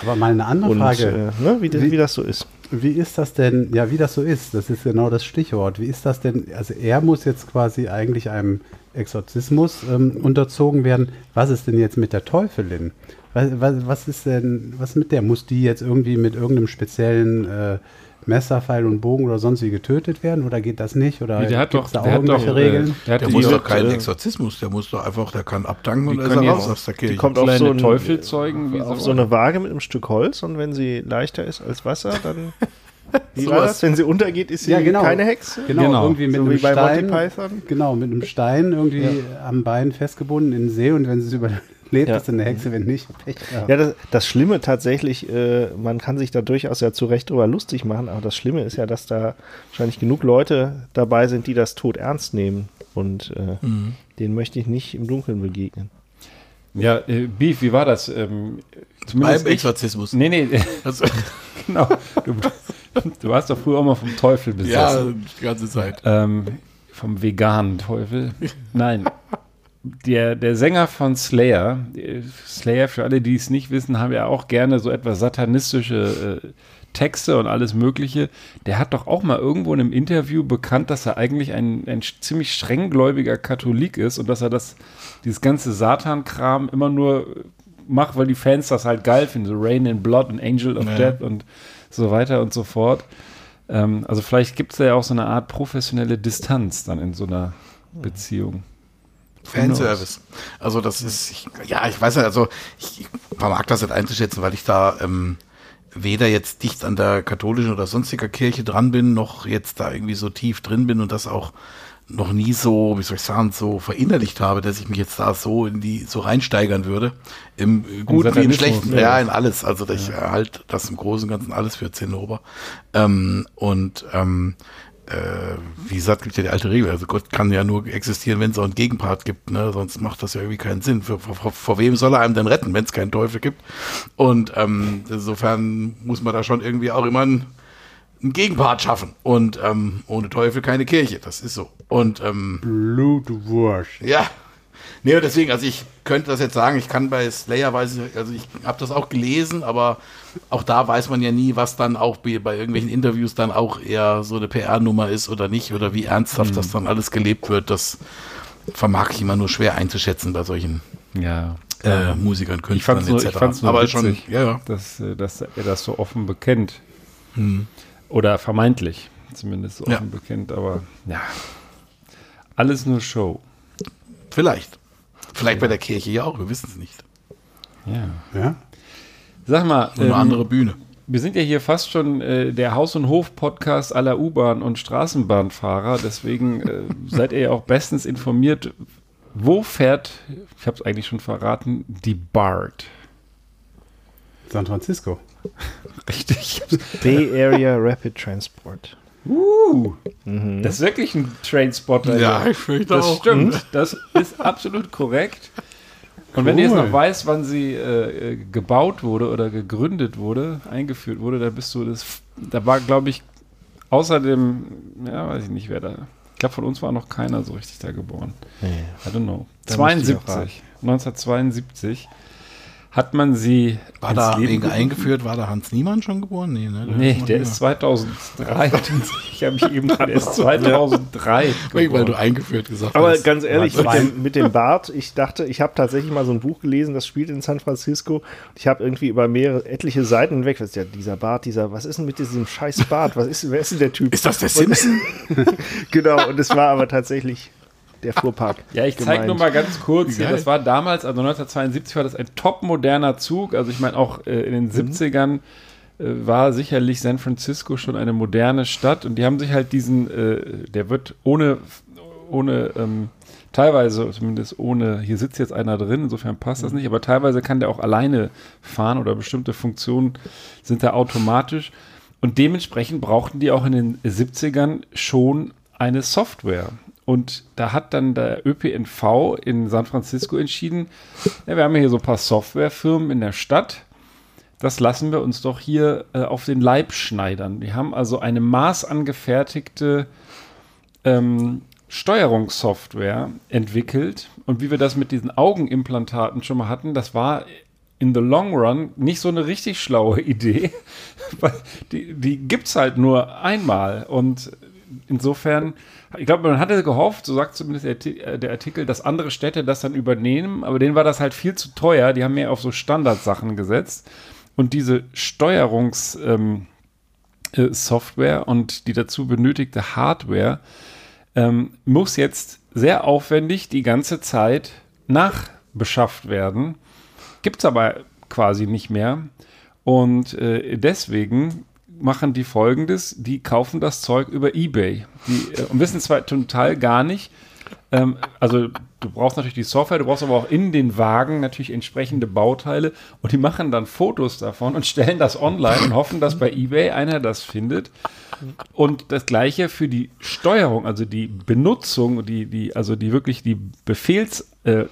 Aber mal eine andere Und Frage. äh, ne, wie, das- Wie- wie das so ist. Wie ist das denn, ja, wie das so ist, das ist genau das Stichwort. Wie ist das denn, also er muss jetzt quasi eigentlich einem Exorzismus ähm, unterzogen werden. Was ist denn jetzt mit der Teufelin? Was, was, was ist denn, was mit der? Muss die jetzt irgendwie mit irgendeinem speziellen äh, Messer, Pfeil und Bogen oder sonst wie getötet werden oder geht das nicht? Oder Nee, der hat doch, da der auch hat doch, irgendwelche äh, Regeln? der Der die muss doch keinen Exorzismus, der muss doch einfach, der kann abdanken und Die ist er raus aus der Kirche. kommt auf so ein- Teufel zeugen, wie Auf so eine Waage mit einem Stück Holz und wenn sie leichter ist als Wasser, dann. Wie war Sowas. das? Wenn sie untergeht, ist sie Ja, genau. keine Hexe? Genau, Genau. irgendwie mit So einem Stein. Monty Python? Genau, mit einem Stein irgendwie am Bein festgebunden in den See und wenn sie es überlebt, Ja. ist sie eine Hexe, wenn nicht, Pech. Ja. Ja, das, das Schlimme tatsächlich, äh, man kann sich da durchaus ja zu Recht drüber lustig machen, aber das Schlimme ist ja, dass da wahrscheinlich genug Leute dabei sind, die das tot ernst nehmen. Und äh, denen möchte ich nicht im Dunkeln begegnen. Ja, äh, Beef, wie war das? Ähm, zumindest Beim ich- Exorzismus. Nee, nee, Also, genau. Du, du warst doch früher auch mal vom Teufel besessen. ja, die ganze Zeit. Ähm, vom veganen Teufel. Nein. Der, der Sänger von Slayer, Slayer, für alle, die es nicht wissen, haben ja auch gerne so etwas satanistische äh, Texte und alles Mögliche. Der hat doch auch mal irgendwo in einem Interview bekannt, dass er eigentlich ein, ein ziemlich strenggläubiger Katholik ist und dass er das, dieses ganze Satan-Kram immer nur macht, weil die Fans das halt geil finden. So Rain in Blood und Angel of Ja. Death und so weiter und so fort. Ähm, also vielleicht gibt es da ja auch so eine Art professionelle Distanz dann in so einer Beziehung. Fanservice. Also das ist, ich, ja, ich weiß ja, also ich vermag das nicht einzuschätzen, weil ich da ähm, weder jetzt dicht an der katholischen oder sonstiger Kirche dran bin, noch jetzt da irgendwie so tief drin bin und das auch noch nie so, wie soll ich sagen, so verinnerlicht habe, dass ich mich jetzt da so in die, so reinsteigern würde. Im äh, Guten wie im Schlechten, ja. ja, in alles. Also ich ja. halte das im Großen und Ganzen alles für Zinnober. Ähm, und ähm, äh, wie gesagt, gibt ja die alte Regel. Also Gott kann ja nur existieren, wenn es auch einen Gegenpart gibt. Ne? Sonst macht das ja irgendwie keinen Sinn. Vor, vor, vor wem soll er einem denn retten, wenn es keinen Teufel gibt? Und ähm, insofern muss man da schon irgendwie auch immer einen, einen Gegenpart schaffen. Und ähm, ohne Teufel keine Kirche. Das ist so. Und ähm, Blutwurst. ja. Nee, deswegen, also ich könnte das jetzt sagen, ich kann bei Slayer, weiß ich, also ich habe das auch gelesen, aber auch da weiß man ja nie, was dann auch bei, bei irgendwelchen Interviews dann auch eher so eine PR-Nummer ist oder nicht oder wie ernsthaft das dann alles gelebt wird. Das vermag ich immer nur schwer einzuschätzen bei solchen Ja. äh, Musikern, Ich fand's Künstlern nur, etc. ich fand's nur aber witzig, schon, ja, ja. Dass, äh, dass er das so offen bekennt. Oder vermeintlich zumindest so Ja. offen bekennt. Aber ja, alles nur Show. Vielleicht. Vielleicht bei der Kirche ja auch, wir wissen es nicht. Ja. Ja? Sag mal, Nur eine ähm, andere Bühne. wir sind ja hier fast schon äh, der Haus- und Hof-Podcast aller U-Bahn- und Straßenbahnfahrer. Deswegen äh, seid ihr ja auch bestens informiert. Wo fährt, ich habe es eigentlich schon verraten, die BART? San Francisco. Bay Area Rapid Transport. Uh, Das ist wirklich ein Trainspotter. Ja, ich fürchte Das auch. stimmt. Das ist absolut korrekt. Und wenn ihr jetzt Cool. noch weißt, wann sie äh, äh, gebaut wurde oder gegründet wurde, eingeführt wurde, da bist du das. Da war, glaube ich, außerdem, ja, weiß ich nicht, wer da. Ich glaube, von uns war noch keiner so richtig da geboren. I don't know. Da müsste ich auch 72. 1972 hat man sie. War ins da Leben eingeführt, war da Hans Niemann schon geboren? Nee, ne? Nee, noch der ist 2003. ich habe mich eben der ist 2003. Wegen, weil geboren. du eingeführt gesagt Aber hast. ganz ehrlich, mit dem, mit dem Bart, ich dachte, ich habe tatsächlich mal so ein Buch gelesen, das spielt in San Francisco. Ich habe irgendwie über mehrere, etliche Seiten hinweg, was ist ja dieser Bart, dieser, was ist denn mit diesem scheiß Bart? Was ist, wer ist denn der Typ? Ist das der Simpson? genau, und es war aber tatsächlich der Fuhrpark. Ja, ich zeige nur mal ganz kurz. Hier, Geil. das war damals, also 1972 war das ein topmoderner Zug. Also ich meine auch äh, in den 70ern äh, war sicherlich San Francisco schon eine moderne Stadt und die haben sich halt diesen, äh, der wird ohne, ohne ähm, teilweise zumindest ohne, hier sitzt jetzt einer drin, insofern passt das nicht, aber teilweise kann der auch alleine fahren oder bestimmte Funktionen sind da automatisch. Und dementsprechend brauchten die auch in den 70ern schon eine Software. Und da hat dann der ÖPNV in San Francisco entschieden, ja, wir haben hier so ein paar Softwarefirmen in der Stadt, das lassen wir uns doch hier äh, auf den Leib schneidern. Die haben also eine maßangefertigte ähm, Steuerungssoftware entwickelt. Und wie wir das mit diesen Augenimplantaten schon mal hatten, das war in the long run nicht so eine richtig schlaue Idee, weil die, die gibt es halt nur einmal. Und insofern, ich glaube, man hatte gehofft, so sagt zumindest äh, der Artikel, dass andere Städte das dann übernehmen, aber denen war das halt viel zu teuer. Die haben mehr auf so Standardsachen gesetzt. Und diese Steuerungs- ähm, äh, und die dazu benötigte Hardware ähm, muss jetzt sehr aufwendig die ganze Zeit nachbeschafft werden. Gibt es aber quasi nicht mehr. Und äh, deswegen machen die folgendes: Die kaufen das Zeug über Ebay. Die äh, wissen zwar total gar nicht, ähm, also du brauchst natürlich die Software, du brauchst aber auch in den Wagen natürlich entsprechende Bauteile und die machen dann Fotos davon und stellen das online und hoffen, dass bei eBay einer das findet. Und das gleiche für die Steuerung, also die Benutzung, die, die, also die wirklich die Befehls, äh,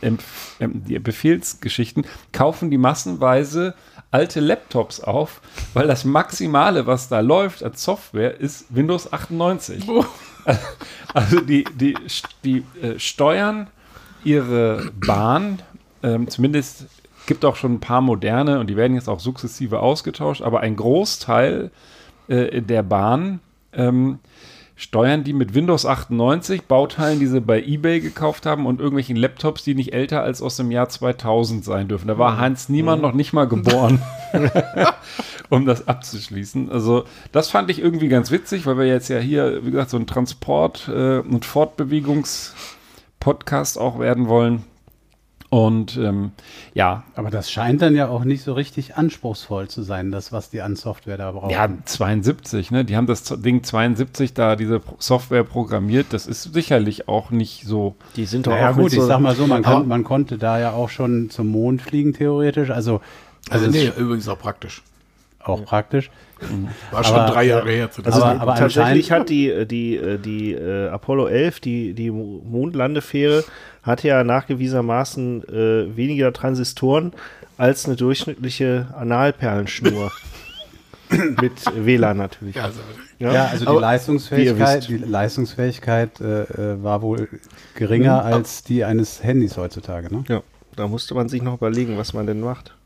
die Befehlsgeschichten, kaufen die massenweise alte Laptops auf, weil das Maximale, was da läuft als Software, ist Windows 98. Also die, die, die äh, steuern ihre Bahn, ähm, zumindest gibt auch schon ein paar moderne und die werden jetzt auch sukzessive ausgetauscht, aber ein Großteil äh, der Bahn ähm, steuern die mit Windows 98, Bauteilen, die sie bei eBay gekauft haben und irgendwelchen Laptops, die nicht älter als aus dem Jahr 2000 sein dürfen. Da war Heinz Niemann noch nicht mal geboren, um das abzuschließen. Also das fand ich irgendwie ganz witzig, weil wir jetzt ja hier, wie gesagt, so ein Transport- äh, und Fortbewegungs-Podcast auch werden wollen. Und ähm, ja, Aber das scheint dann ja auch nicht so richtig anspruchsvoll zu sein, das, was die an Software da brauchen. Ja, 72, ne? Die haben das Ding 72 da, diese Software programmiert. Das ist sicherlich auch nicht so. Die sind doch naja, auch gut, ich so, sag mal so, man, kon, man konnte da ja auch schon zum Mond fliegen, theoretisch. Also, also Also, nee, übrigens auch praktisch. auch praktisch. War schon Aber- drei Jahre her. Zu der Also Aber- Zeit. aber tatsächlich anscheinend- hat die, äh, die, äh, die äh, Apollo 11, die, die Mo- Mondlandefähre, hat ja nachgewiesenermaßen äh, weniger Transistoren als eine durchschnittliche Analperlenschnur. Mit WLAN natürlich. ja, also, Ja, also die Aber- Leistungsfähigkeit, die Leistungsfähigkeit äh, äh, war wohl geringer als die eines Handys heutzutage. Ne? Ja, da musste man sich noch überlegen, was man denn macht.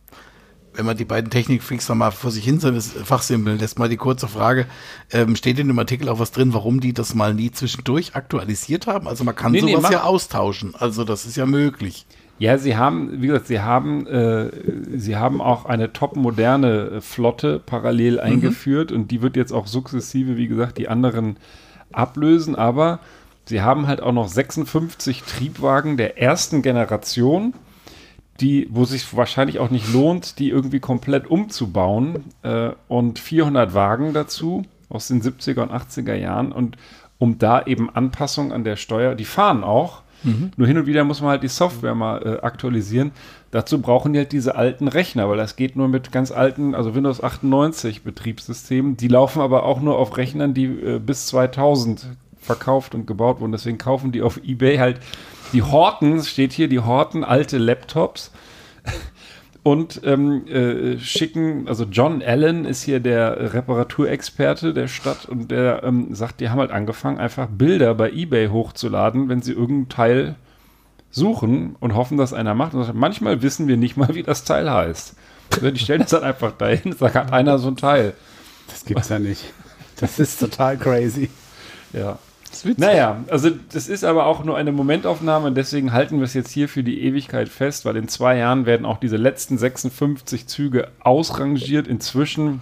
Wenn man die beiden Technikfreaks mal vor sich hin fachsimpeln lässt, mal die kurze Frage, ähm, steht in dem Artikel auch was drin, warum die das mal nie zwischendurch aktualisiert haben? Also man kann Nee, nee, sowas mach- ja austauschen, also das ist ja möglich. Ja, sie haben, wie gesagt, sie haben, äh, sie haben auch eine top-moderne Flotte parallel eingeführt und die wird jetzt auch sukzessive, wie gesagt, die anderen ablösen, aber sie haben halt auch noch 56 Triebwagen der ersten Generation, die, wo sich wahrscheinlich auch nicht lohnt, die irgendwie komplett umzubauen äh, und 400 Wagen dazu aus den 70er und 80er Jahren und um da eben Anpassungen an der Steuer, die fahren auch, nur hin und wieder muss man halt die Software mal äh, aktualisieren. Dazu brauchen die halt diese alten Rechner, weil das geht nur mit ganz alten, also Windows 98 Betriebssystemen. Die laufen aber auch nur auf Rechnern, die äh, bis 2000 verkauft und gebaut wurden. Deswegen kaufen die auf eBay halt die Horten, steht hier, die Horten alte Laptops und ähm, äh, schicken, also John Allen ist hier der Reparaturexperte der Stadt und der ähm, sagt, die haben halt angefangen, einfach Bilder bei eBay hochzuladen, wenn sie irgendein Teil suchen und hoffen, dass einer macht. Und sagt, manchmal wissen wir nicht mal, wie das Teil heißt. Also die stellen das dann einfach dahin, sagt hat einer so ein Teil. Das gibt's ja nicht. Das ist total crazy. Ja. Naja, also das ist aber auch nur eine Momentaufnahme und deswegen halten wir es jetzt hier für die Ewigkeit fest, weil in zwei Jahren werden auch diese letzten 56 Züge ausrangiert. Inzwischen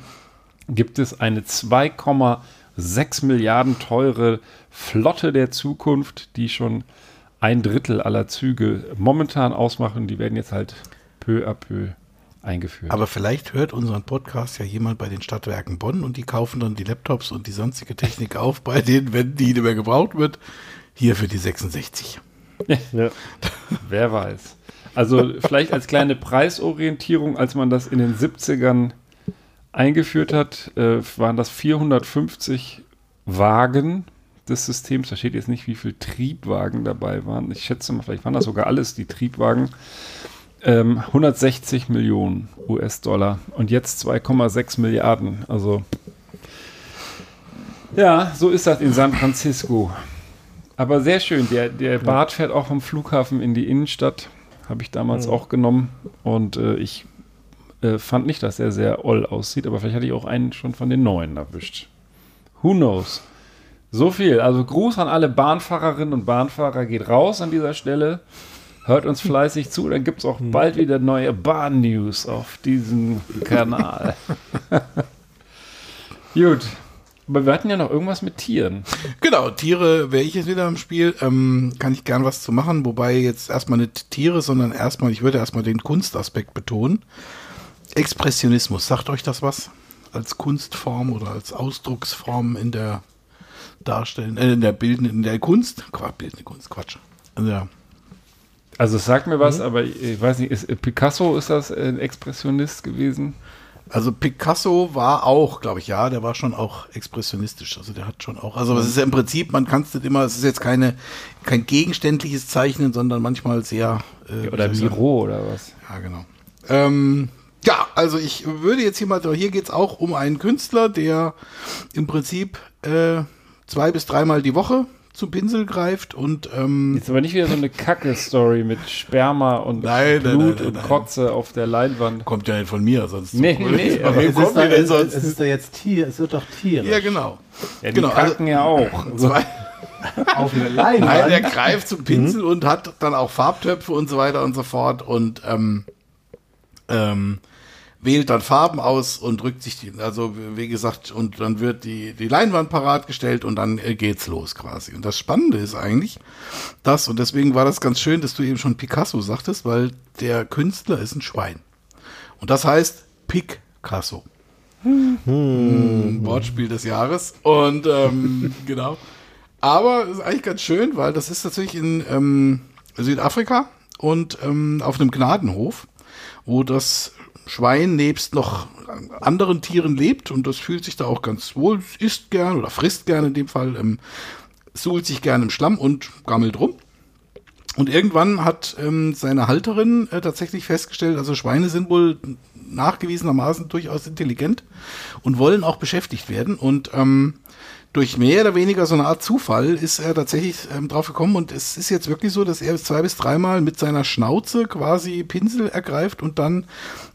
gibt es eine 2,6 Milliarden teure Flotte der Zukunft, die schon ein Drittel aller Züge momentan ausmachen. Die werden jetzt halt peu à peu eingeführt. Aber vielleicht hört unseren Podcast ja jemand bei den Stadtwerken Bonn und die kaufen dann die Laptops und die sonstige Technik auf bei denen, wenn die nicht mehr gebraucht wird. Hier für die 66. Ja. Wer weiß. Also vielleicht als kleine Preisorientierung, als man das in den 70ern eingeführt hat, äh, waren das 450 Wagen des Systems. Da steht jetzt nicht, wie viele Triebwagen dabei waren. Ich schätze mal, vielleicht waren das sogar alles die Triebwagen. Ähm, 160 Millionen US-Dollar und jetzt 2,6 Milliarden. Also ja, so ist das in San Francisco. Aber sehr schön. Der, der Bart fährt auch vom Flughafen in die Innenstadt. Habe ich damals auch genommen. Und äh, ich äh, fand nicht, dass er sehr oll aussieht, aber vielleicht hatte ich auch einen schon von den neuen erwischt. Who knows? So viel. Also Gruß an alle Bahnfahrerinnen und Bahnfahrer geht raus an dieser Stelle. Hört uns fleißig zu, dann gibt es auch bald wieder neue Bahn-News auf diesem Kanal. Gut. Aber wir hatten ja noch irgendwas mit Tieren. Genau, Tiere wäre ich jetzt wieder im Spiel. Ähm, kann ich gern was zu machen, wobei jetzt erstmal nicht Tiere, sondern erstmal, ich würde erstmal den Kunstaspekt betonen. Expressionismus, sagt euch das was? Als Kunstform oder als Ausdrucksform in der Darstellen, äh, in der bildenden, in der Kunst? Quatsch, bildende Kunst, Quatsch. In der Also es sagt mir was, aber ich weiß nicht, ist, Picasso ist das ein Expressionist gewesen? Also Picasso war auch, glaube ich, ja, der war schon auch expressionistisch. Also der hat schon auch, also es ist ja im Prinzip, man kann es nicht immer, es ist jetzt keine, kein gegenständliches Zeichnen, sondern manchmal sehr äh, Oder ich sagen? Miro oder was? Ja, genau. Ähm, ja, also ich würde jetzt hier mal, hier geht es auch um einen Künstler, der im Prinzip äh, zwei bis dreimal die Woche zum Pinsel greift und ähm, Jetzt aber nicht wieder so eine Kacke-Story mit Sperma und Nein, nein, Blut nein, und nein. Kotze auf der Leinwand. kommt ja nicht von mir, sonst. Nee, nee, nee, aber Es ist, kommt ihr denn es, sonst? es ist doch jetzt Tier, es wird doch Tiere. Ja, genau. Ja, die Genau, also- kacken ja auch. Also, Zwei, Auf Nein, Leinwand. der greift zum Pinsel und hat dann auch Farbtöpfe und so weiter und so fort und ähm, ähm, wählt dann Farben aus und drückt sich die, also wie gesagt, und dann wird die, die Leinwand parat gestellt und dann äh, geht's los quasi. Und das Spannende ist eigentlich, das, und deswegen war das ganz schön, dass du eben schon Picasso sagtest, weil der Künstler ist ein Schwein. Und das heißt Picasso. Hm, Wortspiel des Jahres. Und ähm, genau. Aber es ist eigentlich ganz schön, weil das ist natürlich in ähm, Südafrika und ähm, auf einem Gnadenhof, wo das Schwein nebst noch anderen Tieren lebt und das fühlt sich da auch ganz wohl, isst gern oder frisst gern in dem Fall, ähm, suhlt sich gern im Schlamm und gammelt rum. Und irgendwann hat ähm, seine Halterin äh, tatsächlich festgestellt, also Schweine sind wohl nachgewiesenermaßen durchaus intelligent und wollen auch beschäftigt werden. Und ähm, durch mehr oder weniger so eine Art Zufall ist er tatsächlich ähm, drauf gekommen und es ist jetzt wirklich so, dass er zwei bis dreimal mit seiner Schnauze quasi Pinsel ergreift und dann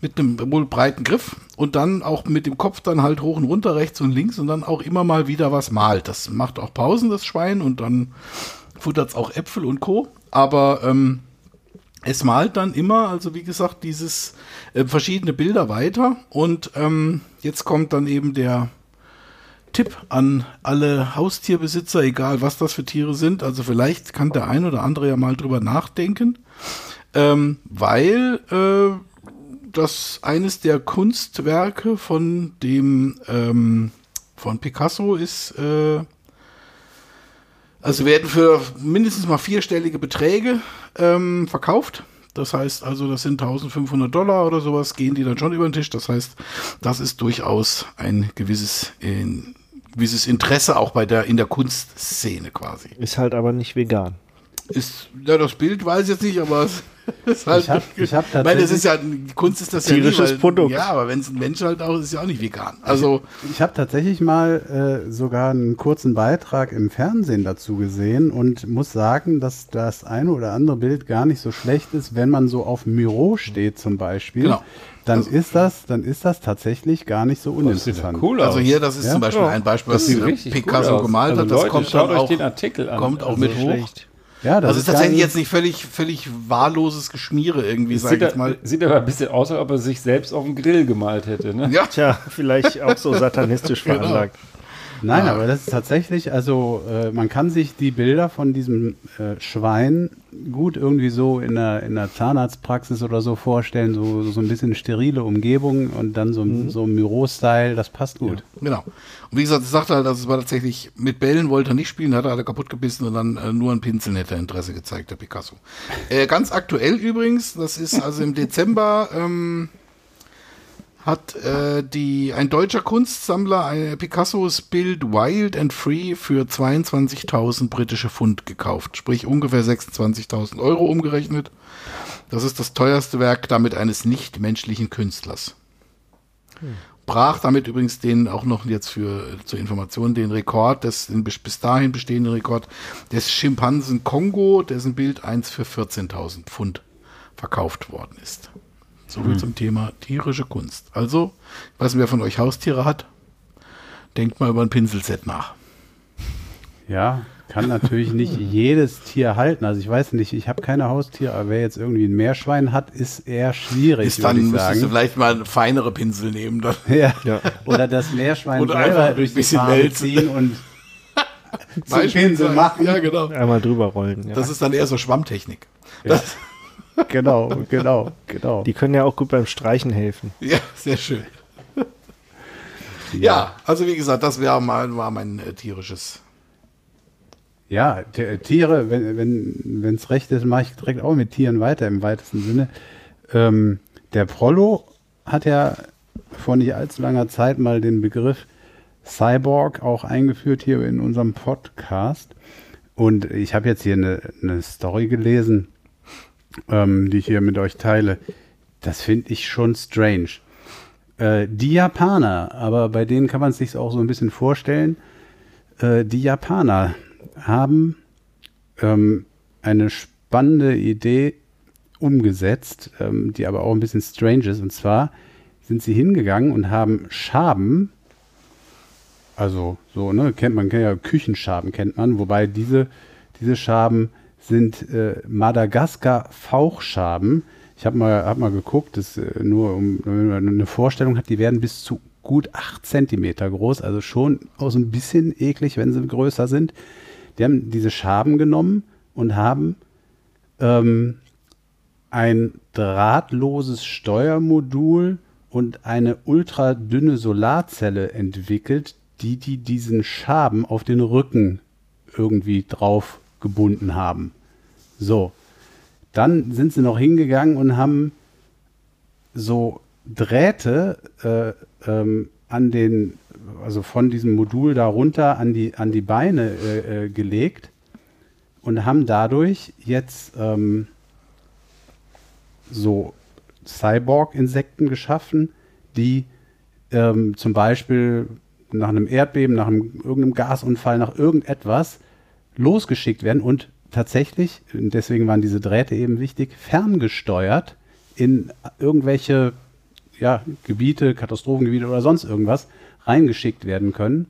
mit einem wohl breiten Griff und dann auch mit dem Kopf dann halt hoch und runter, rechts und links und dann auch immer mal wieder was malt. Das macht auch Pausen, das Schwein, und dann futtert es auch Äpfel und Co. Aber ähm, es malt dann immer, also wie gesagt, dieses äh, verschiedene Bilder weiter und ähm, jetzt kommt dann eben der Tipp an alle Haustierbesitzer, egal was das für Tiere sind. Also vielleicht kann der ein oder andere ja mal drüber nachdenken, ähm, weil äh, das eines der Kunstwerke von dem ähm, von Picasso ist. Äh, also werden für mindestens mal vierstellige Beträge ähm, verkauft. Das heißt also, das sind 1500 Dollar oder sowas, gehen die dann schon über den Tisch. Das heißt, das ist durchaus ein gewisses, ein gewisses Interesse auch bei der, in der Kunstszene quasi. Ist halt aber nicht vegan. Ist, ja, das Bild weiß ich jetzt nicht, aber ist halt. Ich hab- ich hab weil das tatsächlich- ist ja, Kunst ist das Tierisches ja nicht, weil, Produkt. Ja, aber wenn es ein Mensch halt auch ist, ist ja auch nicht vegan. Also, Ich habe tatsächlich mal äh, sogar einen kurzen Beitrag im Fernsehen dazu gesehen und muss sagen, dass das eine oder andere Bild gar nicht so schlecht ist, wenn man so auf Miro steht zum Beispiel. Genau. Dann ist das, dann ist das tatsächlich gar nicht so Das sieht ja uninteressant. cool also hier, das ist Ja? zum Beispiel Ja. ein Beispiel, Das was Picasso cool gemalt also hat. Das Leute, kommt schaut dann euch auch, den Artikel an. kommt auch also mit Nicht hoch. Ja, das Also es ist tatsächlich jetzt nicht völlig, völlig wahlloses Geschmiere irgendwie, Es sag ich mal. sieht aber ein bisschen aus, als ob er sich selbst auf den Grill gemalt hätte. Ne? Ja, Tja, vielleicht auch so satanistisch Genau. Nein, Ah. aber das ist tatsächlich, also äh, man kann sich die Bilder von diesem äh, Schwein gut irgendwie so in der, in der Zahnarztpraxis oder so vorstellen, so, so ein bisschen sterile Umgebung und dann so, so Miro-Style, das passt gut. genau. Und wie gesagt, ich sagte halt, also es war tatsächlich, mit Bällen wollte er nicht spielen, hat er alle kaputt gebissen und dann äh, nur ein Pinsel hätte er Interesse gezeigt, der Picasso. Äh, ganz aktuell übrigens, das ist also im Dezember, ähm, hat äh, die, ein deutscher Kunstsammler ein Picassos Bild Wild and Free für 22.000 britische Pfund gekauft. Sprich ungefähr 26.000 Euro umgerechnet. Das ist das teuerste Werk damit eines nichtmenschlichen Künstlers. Brach damit übrigens den auch noch jetzt für zur Information den Rekord, des, den bis bis dahin bestehenden Rekord des Schimpansen Kongo, dessen Bild eins für 14.000 Pfund verkauft worden ist. So viel zum Thema tierische Kunst. Also, ich weiß nicht, wer von euch Haustiere hat. Denkt mal über ein Pinselset nach. Ja, kann natürlich nicht jedes Tier halten. Also ich weiß nicht, ich habe keine Haustiere, aber wer jetzt irgendwie ein Meerschwein hat, ist eher schwierig, Ist dann müsstest du vielleicht mal feinere Pinsel nehmen. Dann. Ja. Ja. Oder das Meerschwein Oder selber einfach durch ein die bisschen Farbe ziehen und zum Beispiel Pinsel machen. Ja, genau. Einmal drüber rollen. Ja. Das ist dann eher so Schwammtechnik. Das, Genau, genau, genau. Die können ja auch gut beim Streichen helfen. ja, sehr schön. Ja, also wie gesagt, das wäre mal, war mein äh, tierisches. Ja, T- Tiere, wenn es wenn, recht ist, mache ich direkt auch mit Tieren weiter im weitesten Sinne. Ähm, der Prollo hat ja vor nicht allzu langer Zeit mal den Begriff Cyborg auch eingeführt hier in unserem Podcast. Und ich habe jetzt hier eine, eine Story gelesen, ähm, die ich hier mit euch teile. Das finde ich schon strange. Äh, die Japaner, aber bei denen kann man es sich auch so ein bisschen vorstellen. Äh, die Japaner haben ähm, eine spannende Idee umgesetzt, ähm, die aber auch ein bisschen strange ist. Und zwar sind sie hingegangen und haben Schaben, also so, ne, kennt man, kennt ja Küchenschaben kennt man, wobei diese, diese Schaben sind äh, Madagaskar-Fauchschaben. Ich habe mal, hab mal geguckt, das äh, nur um eine Vorstellung hat, die werden bis zu gut 8 Zentimeter groß, also schon auch so ein bisschen eklig, wenn sie größer sind. Die haben diese Schaben genommen und haben ähm, ein drahtloses Steuermodul und eine ultradünne Solarzelle entwickelt, die die diesen Schaben auf den Rücken irgendwie drauf gebunden haben. So, dann sind sie noch hingegangen und haben so Drähte äh, ähm, an den, also von diesem Modul da runter an die, an die Beine äh, äh, gelegt und haben dadurch jetzt ähm, so Cyborg-Insekten geschaffen, die ähm, zum Beispiel nach einem Erdbeben, nach einem, irgendeinem Gasunfall, nach irgendetwas losgeschickt werden und tatsächlich, deswegen waren diese Drähte eben wichtig, ferngesteuert in irgendwelche ja, Gebiete, Katastrophengebiete oder sonst irgendwas reingeschickt werden können.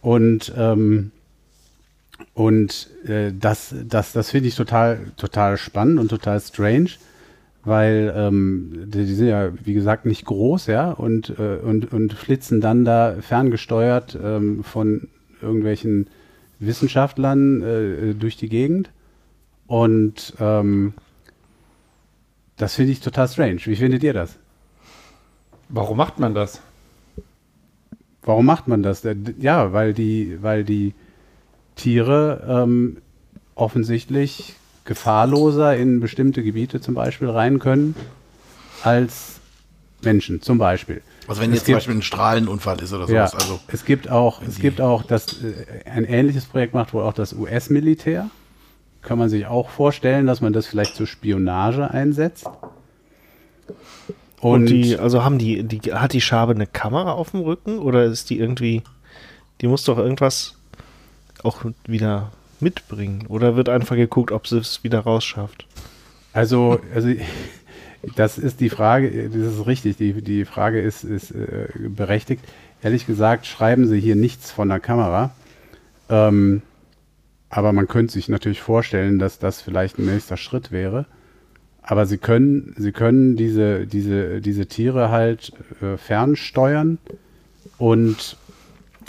Und, ähm, und äh, das, das, das finde ich total, total spannend und total strange, weil ähm, die, die sind ja, wie gesagt, nicht groß, ja, und, äh, und, und flitzen dann da ferngesteuert ähm, von irgendwelchen Wissenschaftlern äh, durch die Gegend. Und ähm, das finde ich total strange. Wie findet ihr das? Warum macht man das? Warum macht man das? Ja, weil die, weil die Tiere ähm, offensichtlich gefahrloser in bestimmte Gebiete zum Beispiel rein können als Menschen zum Beispiel. Also wenn Es jetzt zum gibt- Beispiel ein Strahlenunfall ist oder Ja, sowas. Also es gibt auch, es die- gibt auch das, äh, ein ähnliches Projekt macht wohl auch das US-Militär. Kann man sich auch vorstellen, dass man das vielleicht zur Spionage einsetzt. Und, die, also haben die, die, hat die Schabe eine Kamera auf dem Rücken oder ist die irgendwie, die muss doch irgendwas auch wieder mitbringen oder wird einfach geguckt, ob sie es wieder rausschafft? Also, also das ist die Frage, das ist richtig, die, die Frage ist, ist äh, berechtigt. Ehrlich gesagt schreiben sie hier nichts von der Kamera. Ähm, aber man könnte sich natürlich vorstellen, dass das vielleicht ein nächster Schritt wäre. Aber sie können, sie können diese, diese, diese Tiere halt äh, fernsteuern und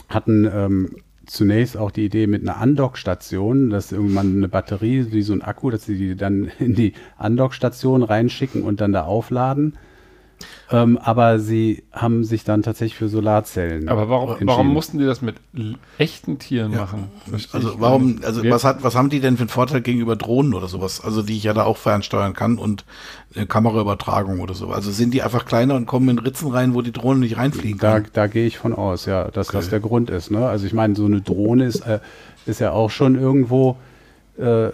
hatten ähm, zunächst auch die Idee mit einer Andockstation, dass irgendwann eine Batterie wie so ein Akku, dass sie die dann in die Andockstation reinschicken und dann da aufladen. Ähm, aber sie haben sich dann tatsächlich für Solarzellen. Aber warum, warum mussten die das mit echten Tieren machen? Verstehe Also warum, also Wir- was hat, was haben die denn für einen Vorteil gegenüber Drohnen oder sowas? Also die ich ja da auch fernsteuern kann und eine Kameraübertragung oder so. Also sind die einfach kleiner und kommen in Ritzen rein, wo die Drohne nicht reinfliegen Da, kann? da gehe ich von aus, ja, dass das der Grund ist. Ne? Also ich meine, so eine Drohne ist, äh, ist ja auch schon irgendwo, äh,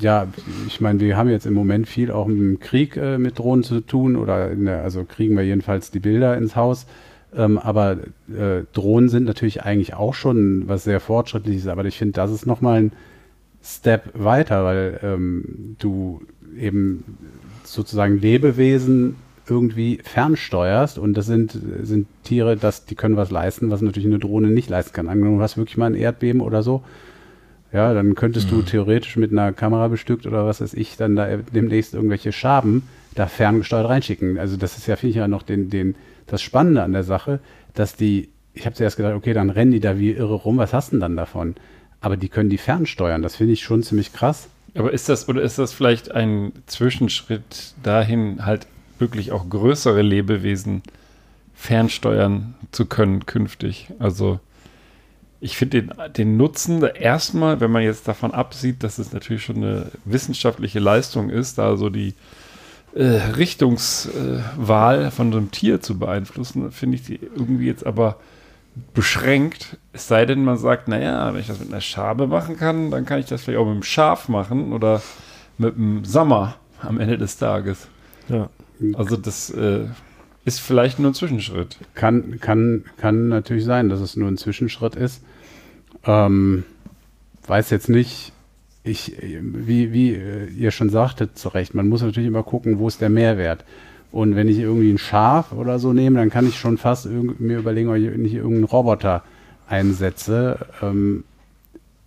ja, ich meine, wir haben jetzt im Moment viel auch im Krieg äh, mit Drohnen zu tun oder der, also kriegen wir jedenfalls die Bilder ins Haus. Ähm, aber äh, Drohnen sind natürlich eigentlich auch schon was sehr fortschrittliches, aber ich finde, das ist nochmal ein Step weiter, weil ähm, du eben sozusagen Lebewesen irgendwie fernsteuerst und das sind, sind Tiere, das, die können was leisten, was natürlich eine Drohne nicht leisten kann. Angenommen, du hast wirklich mal ein Erdbeben oder so, ja, dann könntest du theoretisch mit einer Kamera bestückt oder was weiß ich, dann da demnächst irgendwelche Schaben da ferngesteuert reinschicken. Also das ist ja, finde ich ja noch den, den, das Spannende an der Sache, dass die, ich habe zuerst gedacht, okay, dann rennen die da wie irre rum, was hast du denn dann davon? Aber die können die fernsteuern, das finde ich schon ziemlich krass. Aber ist das, oder ist das vielleicht ein Zwischenschritt dahin, halt wirklich auch größere Lebewesen fernsteuern zu können künftig? Also ich finde den, den Nutzen erstmal, wenn man jetzt davon absieht, dass es natürlich schon eine wissenschaftliche Leistung ist, da so die äh, Richtungswahl von so einem Tier zu beeinflussen, finde ich die irgendwie jetzt aber beschränkt. Es sei denn, man sagt, naja, wenn ich das mit einer Schabe machen kann, dann kann ich das vielleicht auch mit einem Schaf machen oder mit einem Sommer am Ende des Tages. Ja. Also das äh, ist vielleicht nur ein Zwischenschritt. Kann, kann, kann natürlich sein, dass es nur ein Zwischenschritt ist. Ähm, weiß jetzt nicht, ich, wie, wie äh, ihr schon sagtet, zu Recht, man muss natürlich immer gucken, wo ist der Mehrwert. Und wenn ich irgendwie ein Schaf oder so nehme, dann kann ich schon fast mir überlegen, ob ich nicht irgendeinen Roboter einsetze. Ähm,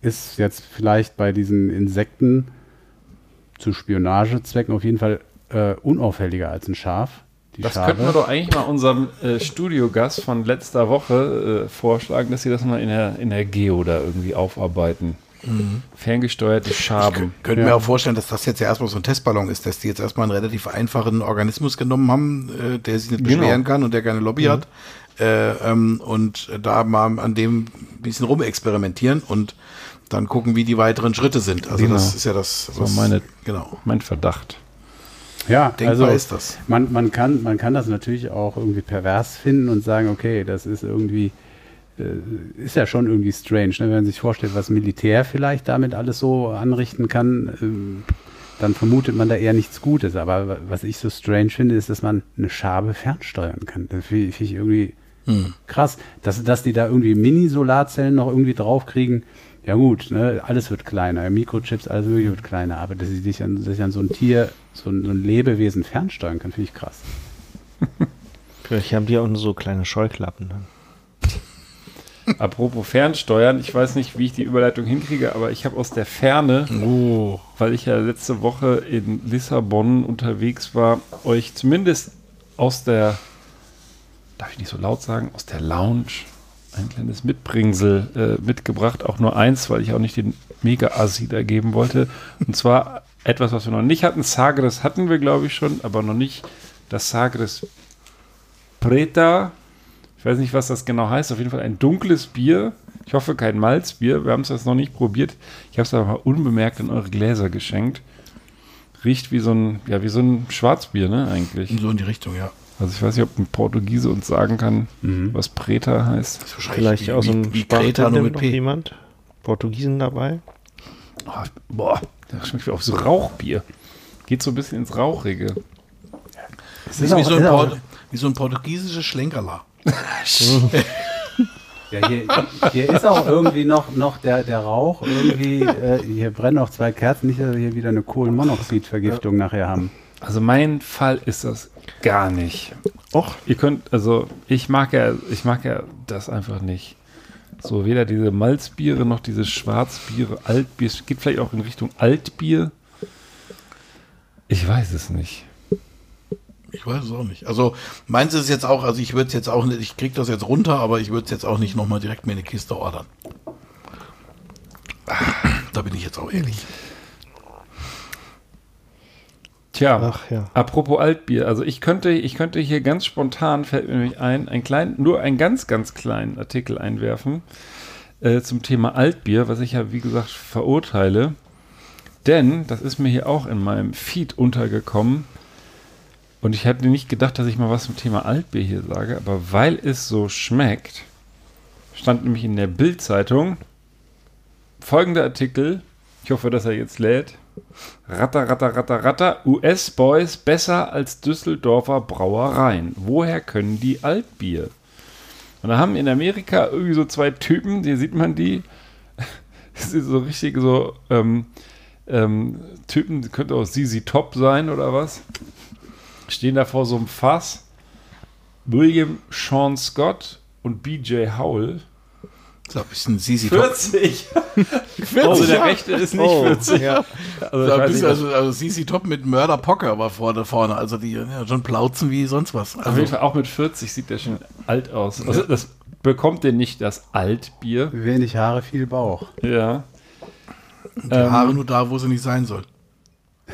ist jetzt vielleicht bei diesen Insekten zu Spionagezwecken auf jeden Fall äh, unauffälliger als ein Schaf. Die Das Schabe. könnten wir doch eigentlich mal unserem äh, Studiogast von letzter Woche äh, vorschlagen, dass sie das mal in der, in der Geo da irgendwie aufarbeiten. Ferngesteuerte Ich Schaben. könnte Ja. mir auch vorstellen, dass das jetzt ja erstmal so ein Testballon ist, dass die jetzt erstmal einen relativ einfachen Organismus genommen haben, äh, der sich nicht Genau. beschweren kann und der keine Lobby hat. Äh, ähm, und da mal an dem ein bisschen rumexperimentieren und dann gucken, wie die weiteren Schritte sind. Also Genau. das ist ja das, So meine- genau. Mein Verdacht. Ja, Denkbar also ist das. Man, man, kann, man kann das natürlich auch irgendwie pervers finden und sagen, okay, das ist irgendwie, äh, ist ja schon irgendwie strange, ne? wenn man sich vorstellt, was Militär vielleicht damit alles so anrichten kann, ähm, dann vermutet man da eher nichts Gutes. Aber wa- was ich so strange finde, ist, dass man eine Schabe fernsteuern kann. Das finde ich irgendwie krass. Dass, dass die da irgendwie Mini-Solarzellen noch irgendwie draufkriegen, ja gut, ne, alles wird kleiner, Mikrochips, alles mögliche wird kleiner, aber dass sie sich an, sich an so ein Tier, so ein, so ein Lebewesen fernsteuern kann, finde ich krass. Vielleicht haben die auch nur so kleine Scheuklappen dann. Apropos Fernsteuern, ich weiß nicht, wie ich die Überleitung hinkriege, aber ich habe aus der Ferne, Oh. weil ich ja letzte Woche in Lissabon unterwegs war, euch zumindest aus der, darf ich nicht so laut sagen, aus der Lounge ein kleines Mitbringsel äh, mitgebracht. Auch nur eins, weil ich auch nicht den Mega-Assi da geben wollte. Und zwar etwas, was wir noch nicht hatten. Sagres hatten wir, glaube ich, schon, aber noch nicht das Sagres Preta. Ich weiß nicht, was das genau heißt. Auf jeden Fall ein dunkles Bier. Ich hoffe, kein Malzbier. Wir haben es jetzt noch nicht probiert. Ich habe es aber mal unbemerkt in eure Gläser geschenkt. Riecht wie so ein, ja, wie so ein Schwarzbier, ne, eigentlich. So in die Richtung, ja. Also ich weiß nicht, ob ein Portugiese uns sagen kann, Mhm. was Preta heißt. Ist Vielleicht wie, aus wie Kreta nur mit noch P. jemand? Portugiesen dabei? Oh, boah, das schmeckt wie auf so Rauchbier. Geht so ein bisschen ins Rauchige. Das ist wie so, ein Port wie so ein portugiesisches Schlenkerler. Ja, hier, hier ist auch irgendwie noch, noch der, der Rauch. Irgendwie, äh, hier brennen noch zwei Kerzen. Nicht, dass wir hier wieder eine Kohlenmonoxidvergiftung nachher haben. Also mein Fall ist das gar nicht. Och, Ihr könnt, also ich mag ja, ich mag ja das einfach nicht. So weder diese Malzbiere noch diese Schwarzbiere, Altbier. Es geht vielleicht auch in Richtung Altbier. Ich weiß es nicht. Ich weiß es auch nicht. Also meins ist jetzt auch, also ich würde es jetzt auch nicht, ich krieg das jetzt runter, aber ich würde es jetzt auch nicht nochmal direkt mir eine Kiste ordern. Da bin ich jetzt auch ehrlich. Tja, ach ja. apropos Altbier, also ich könnte, ich könnte hier ganz spontan, fällt mir nämlich ein, ein klein, nur einen ganz, ganz kleinen Artikel einwerfen äh, zum Thema Altbier, was ich ja, wie gesagt, verurteile. Denn, das ist mir hier auch in meinem Feed untergekommen, und ich hätte nicht gedacht, dass ich mal was zum Thema Altbier hier sage, aber weil es so schmeckt, stand nämlich in der Bild-Zeitung folgender Artikel. Ich hoffe, dass er jetzt lädt. Ratter, ratter, ratter, ratter. US-Boys besser als Düsseldorfer Brauereien. Woher können die Altbier? Und da haben in Amerika irgendwie so zwei Typen, hier sieht man die. Das sind so richtig so ähm, ähm, Typen, könnte auch Sisi Top sein oder was. Stehen da vor so einem Fass. William Sean Scott und BJ Howell. So ein bisschen Sisi Top. 40! also der rechte ist nicht Oh, 40. ja. Also, ich ein bisschen, nicht, also, also Sisi Top mit Mörder Pocker war vorne, vorne. Also die ja, schon plauzen wie sonst was. Auf Also, jeden Fall auch mit 40 sieht der schon alt aus. Also das bekommt denn nicht das Altbier. Wenig Haare, viel Bauch. Ja. die Haare nur da, wo sie nicht sein soll.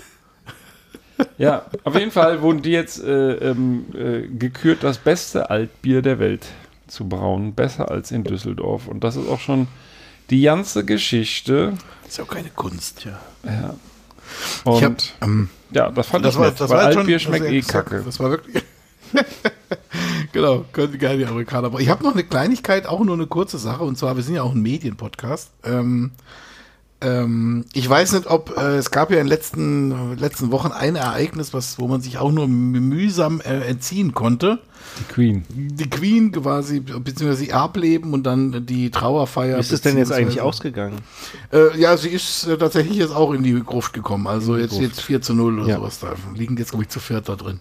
Ja, auf jeden Fall wurden die jetzt äh, ähm, äh, gekürt, das beste Altbier der Welt zu brauen. Besser als in Düsseldorf. Und das ist auch schon die ganze Geschichte. Ist ja auch keine Kunst. Ja. Ich hab, Und ähm, ja, das fand das ich war, nett, das weil war jetzt schon, Altbier schmeckt das, eh das, kacke. Das war wirklich. genau, können die geil die Amerikaner. Aber ich habe noch eine Kleinigkeit, auch nur eine kurze Sache. Und zwar, wir sind ja auch ein Medienpodcast. Ähm, ähm, ich weiß nicht, ob äh, es gab ja in den letzten, letzten Wochen ein Ereignis, was, wo man sich auch nur mühsam äh, entziehen konnte. Die Queen. Die Queen quasi, beziehungsweise ihr Ableben und dann die Trauerfeier. Wie ist es denn jetzt eigentlich ausgegangen? äh, ja, sie ist äh, tatsächlich jetzt auch in die Gruft gekommen. Also jetzt, Gruft. jetzt 4 zu 0 oder Ja. sowas da. Liegen jetzt, glaube ich, zu viert da drin.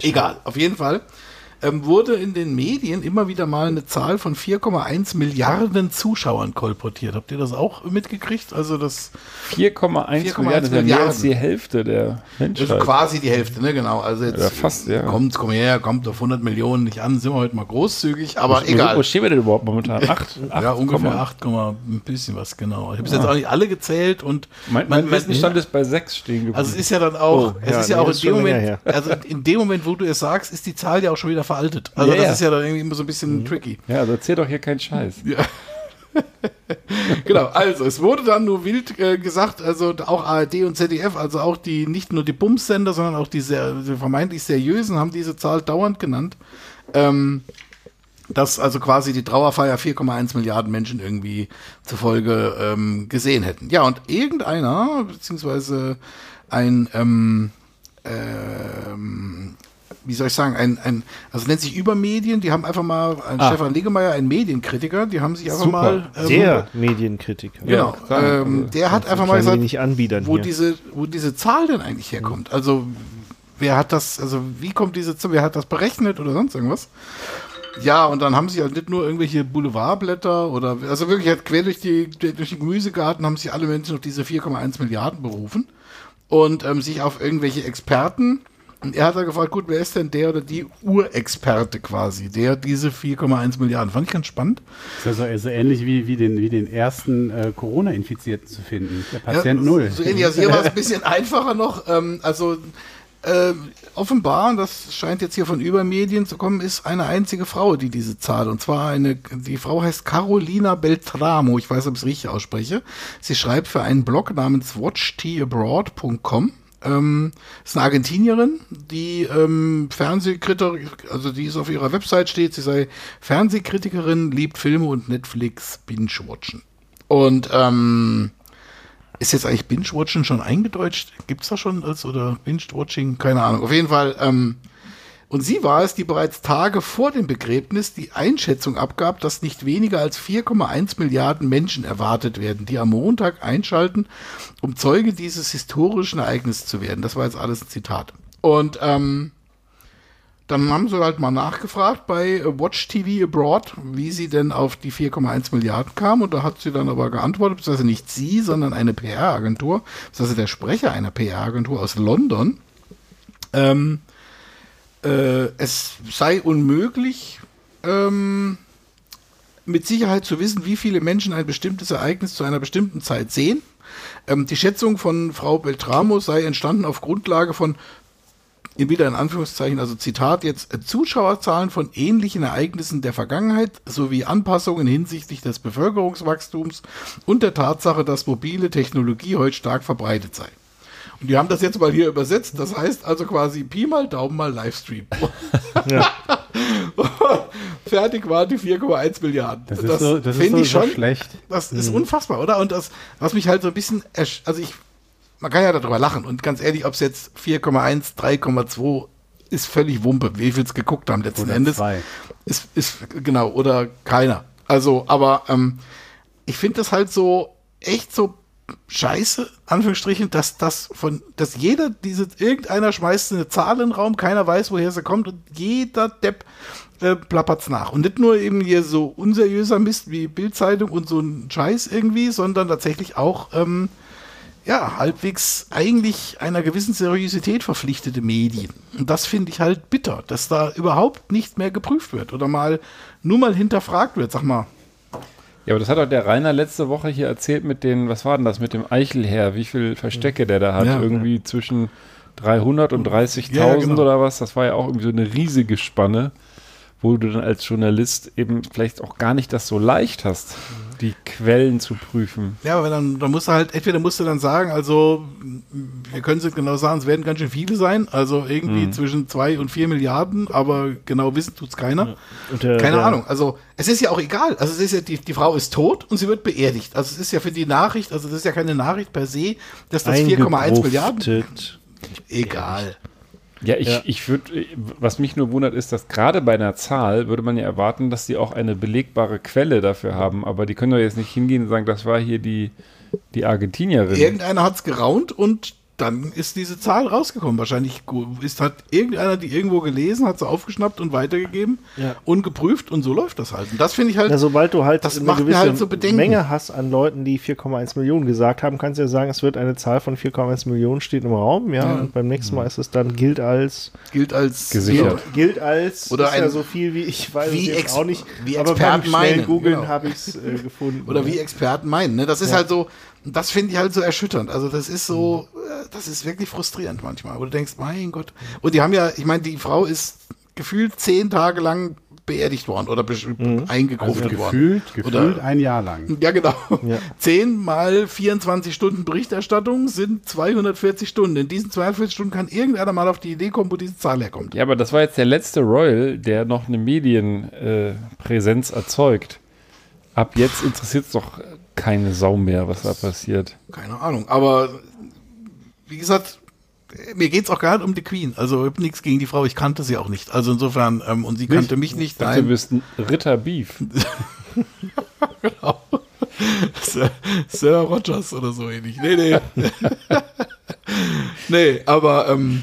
Egal, auf jeden Fall ähm, wurde in den Medien immer wieder mal eine Zahl von 4,1 Milliarden Zuschauern kolportiert. Habt ihr das auch mitgekriegt? Also das 4,1 4,1 Milliarden, ist ja mehr als die Hälfte der das Menschheit. ist quasi die Hälfte, ne? Genau. Also jetzt Ja, fast, ja. kommt, komm her, kommt auf 100 Millionen nicht an, sind wir heute mal großzügig, aber Wo- egal. Wo stehen wir denn überhaupt momentan? 8? ja, ungefähr 8, ein bisschen was, genau. Ich habe jetzt auch nicht alle gezählt und Mein, mein Wissensstand ist bei 6 stehen geblieben. Also es ist ja dann auch, Oh, es ja, ist ja auch in dem Moment, also in dem Moment, wo du es sagst, ist die Zahl ja auch schon wieder veraltet. Also Ja, das ja. ist ja dann irgendwie immer so ein bisschen tricky. ja, also erzähl doch hier keinen Scheiß. Genau, also es wurde dann nur wild äh, gesagt, also auch ARD und ZDF, also auch die, nicht nur die Bums-Sender, sondern auch die, sehr, die vermeintlich seriösen haben diese Zahl dauernd genannt. Ähm, dass also quasi die Trauerfeier 4,1 Milliarden Menschen irgendwie zufolge ähm, gesehen hätten. Ja, und irgendeiner, beziehungsweise ein, ähm, ähm, wie soll ich sagen, ein, ein, also nennt sich Übermedien, die haben einfach mal, ein Ah. Stefan Legemeyer, ein Medienkritiker, die haben sich einfach Super. mal äh, Der Medienkritiker. Genau. Ja, ähm, Also, der hat einfach mal gesagt, wo hier. diese, wo diese Zahl denn eigentlich herkommt. Also wer hat das, also wie kommt diese Zahl, wer hat das berechnet oder sonst irgendwas? Ja, und dann haben sie halt nicht nur irgendwelche Boulevardblätter oder, also wirklich halt quer durch, die, durch den Gemüsegarten haben sich alle Menschen auf diese 4,1 Milliarden berufen und ähm, sich auf irgendwelche Experten. Und er hat da gefragt, gut, wer ist denn der oder die Urexperte quasi, der diese 4,1 Milliarden? Fand ich ganz spannend. Das ist also, also ähnlich wie, wie, den, wie den ersten äh, Corona-Infizierten zu finden. Der Patient ja, Null. So ähnlich. Also hier war es ein bisschen einfacher noch. Ähm, also äh, offenbar, das scheint jetzt hier von Übermedien zu kommen, ist eine einzige Frau, die diese Zahl, und zwar eine, die Frau heißt Carolina Beltramo, ich weiß, ob ich es richtig ausspreche. Sie schreibt für einen Blog namens watchtabroad.com. Ähm, ist eine Argentinierin, die ähm, Fernsehkritikerin, also die ist auf ihrer Website steht, sie sei Fernsehkritikerin, liebt Filme und Netflix Binge-Watchen. Und ähm, ist jetzt eigentlich Binge-Watching schon eingedeutscht? Gibt es da schon als oder Binge-Watching? Keine Ahnung. Auf jeden Fall. Ähm, und sie war es, die bereits Tage vor dem Begräbnis die Einschätzung abgab, dass nicht weniger als 4,1 Milliarden Menschen erwartet werden, die am Montag einschalten, um Zeuge dieses historischen Ereignisses zu werden. Das war jetzt alles ein Zitat. Und ähm, dann haben sie halt mal nachgefragt bei Watch TV Abroad, wie sie denn auf die 4,1 Milliarden kam. Und da hat sie dann aber geantwortet, beziehungsweise nicht sie, sondern eine PR-Agentur, beziehungsweise der Sprecher einer PR-Agentur aus London. Ähm, äh, es sei unmöglich, ähm, mit Sicherheit zu wissen, wie viele Menschen ein bestimmtes Ereignis zu einer bestimmten Zeit sehen. Ähm, die Schätzung von Frau Beltramo sei entstanden auf Grundlage von wieder in Anführungszeichen, also Zitat jetzt, äh, Zuschauerzahlen von ähnlichen Ereignissen der Vergangenheit sowie Anpassungen hinsichtlich des Bevölkerungswachstums und der Tatsache, dass mobile Technologie heute stark verbreitet sei. Und die haben das jetzt mal hier übersetzt. Das heißt also quasi Pi mal Daumen mal Livestream. Ja. Fertig waren die 4,1 Milliarden. Das, das so, das finde so, ich schon so schlecht. Das ist mhm. unfassbar, oder? Und das, was mich halt so ein bisschen, also ich man kann ja darüber lachen. Und ganz ehrlich, ob es jetzt 4,1, 3,2 ist völlig Wumpe, wie viel es geguckt haben letzten oder Endes. Zwei. Ist, ist, genau, oder keiner. Also, aber ähm, ich finde das halt so echt so scheiße, Anführungsstrichen, dass das von, dass jeder diese, irgendeiner schmeißt eine Zahl in den Raum, keiner weiß, woher sie kommt und jeder Depp äh, plappert's nach. Und nicht nur eben hier so unseriöser Mist wie Bildzeitung und so ein Scheiß irgendwie, sondern tatsächlich auch ähm, ja, halbwegs eigentlich einer gewissen Seriosität verpflichtete Medien. Und das finde ich halt bitter, dass da überhaupt nicht mehr geprüft wird oder mal nur mal hinterfragt wird. Sag mal. Ja, aber das hat doch der Rainer letzte Woche hier erzählt mit den, was war denn das, mit dem Eichelherr, wie viel Verstecke der da hat, ja, irgendwie ja. zwischen 300 und 30.000 ja, genau. oder was, das war ja auch irgendwie so eine riesige Spanne, wo du dann als Journalist eben vielleicht auch gar nicht das so leicht hast die Quellen zu prüfen. Ja, aber dann, dann musst du halt, entweder musst du dann sagen, also wir können es genau sagen, es werden ganz schön viele sein, also irgendwie mhm. zwischen zwei und vier Milliarden, aber genau wissen tut es keiner. Der, Keine der, Ahnung. Also es ist ja auch egal. Also es ist ja, die, die Frau ist tot und sie wird beerdigt. Also es ist ja für die Nachricht, also das ist ja keine Nachricht per se, dass das 4,1 Milliarden. Egal. Ja, ich, ja. ich würde, was mich nur wundert, ist, dass gerade bei einer Zahl würde man ja erwarten, dass die auch eine belegbare Quelle dafür haben, aber die können doch jetzt nicht hingehen und sagen, das war hier die, die Argentinierin. Irgendeiner hat es geraunt und dann ist diese Zahl rausgekommen. Wahrscheinlich ist, hat irgendeiner die irgendwo gelesen, hat sie aufgeschnappt und weitergegeben ja. und geprüft und so läuft das halt. Und das finde ich halt. Ja, sobald du halt das eine gewisse halt so Menge hast an Leuten, die 4,1 Millionen gesagt haben, kannst du ja sagen, es wird eine Zahl von 4,1 Millionen steht im Raum, ja, ja. Und beim nächsten Mal ist es dann gilt als gilt als gesichert. Gilt als oder ein, ja so viel wie ich weiß wie es auch nicht, wie Experten aber beim meinen, googeln genau. habe ich es äh, gefunden. Oder wie Experten meinen, ne? Das ist halt so das finde ich halt so erschütternd. Also das ist so, äh, das ist wirklich frustrierend manchmal. Wo du denkst, mein Gott. Und die haben ja, ich meine, die Frau ist gefühlt zehn Tage lang beerdigt worden oder mhm. eingegruft also worden. Gefühlt, gefühlt oder, ein Jahr lang. Ja, genau. Ja. 10 mal 24 Stunden Berichterstattung sind 240 Stunden. In diesen 240 Stunden kann irgendeiner mal auf die Idee kommen, wo diese Zahl herkommt. Ja, aber das war jetzt der letzte Royal, der noch eine Medienpräsenz äh, erzeugt. Ab jetzt interessiert es doch keine Sau mehr, was da passiert. Keine Ahnung, aber wie gesagt, mir geht es auch gar nicht um die Queen. Also ich habe nichts gegen die Frau, ich kannte sie auch nicht. Also insofern, ähm, und sie nicht? kannte mich nicht. Nein. Du bist ein Ritter Beef. genau. Sir, Sir, Rogers oder so ähnlich. Nee, nee. nee, aber ähm,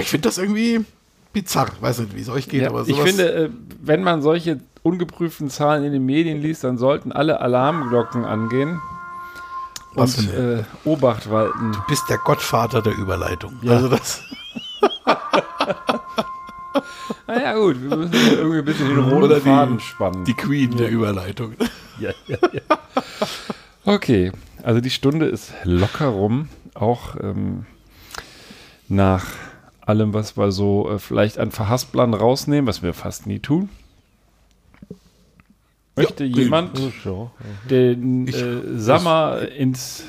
ich finde das irgendwie, bizarr. Weiß nicht, wie es euch geht, Ja, aber ich sowas. finde, äh, wenn man solche ungeprüften Zahlen in den Medien liest, dann sollten alle Alarmglocken angehen Was und äh, Obacht walten. du bist der Gottvater der Überleitung. Also das. Naja, gut, wir müssen irgendwie ein bisschen den roten Oder die- Faden spannen. Die Queen der Überleitung. Ja, ja, ja. Okay, also die Stunde ist locker rum, auch ähm, nach allem, was wir so äh, vielleicht an Verhasplern rausnehmen, was wir fast nie tun. Möchte Ja, jemand den äh, Sommer ins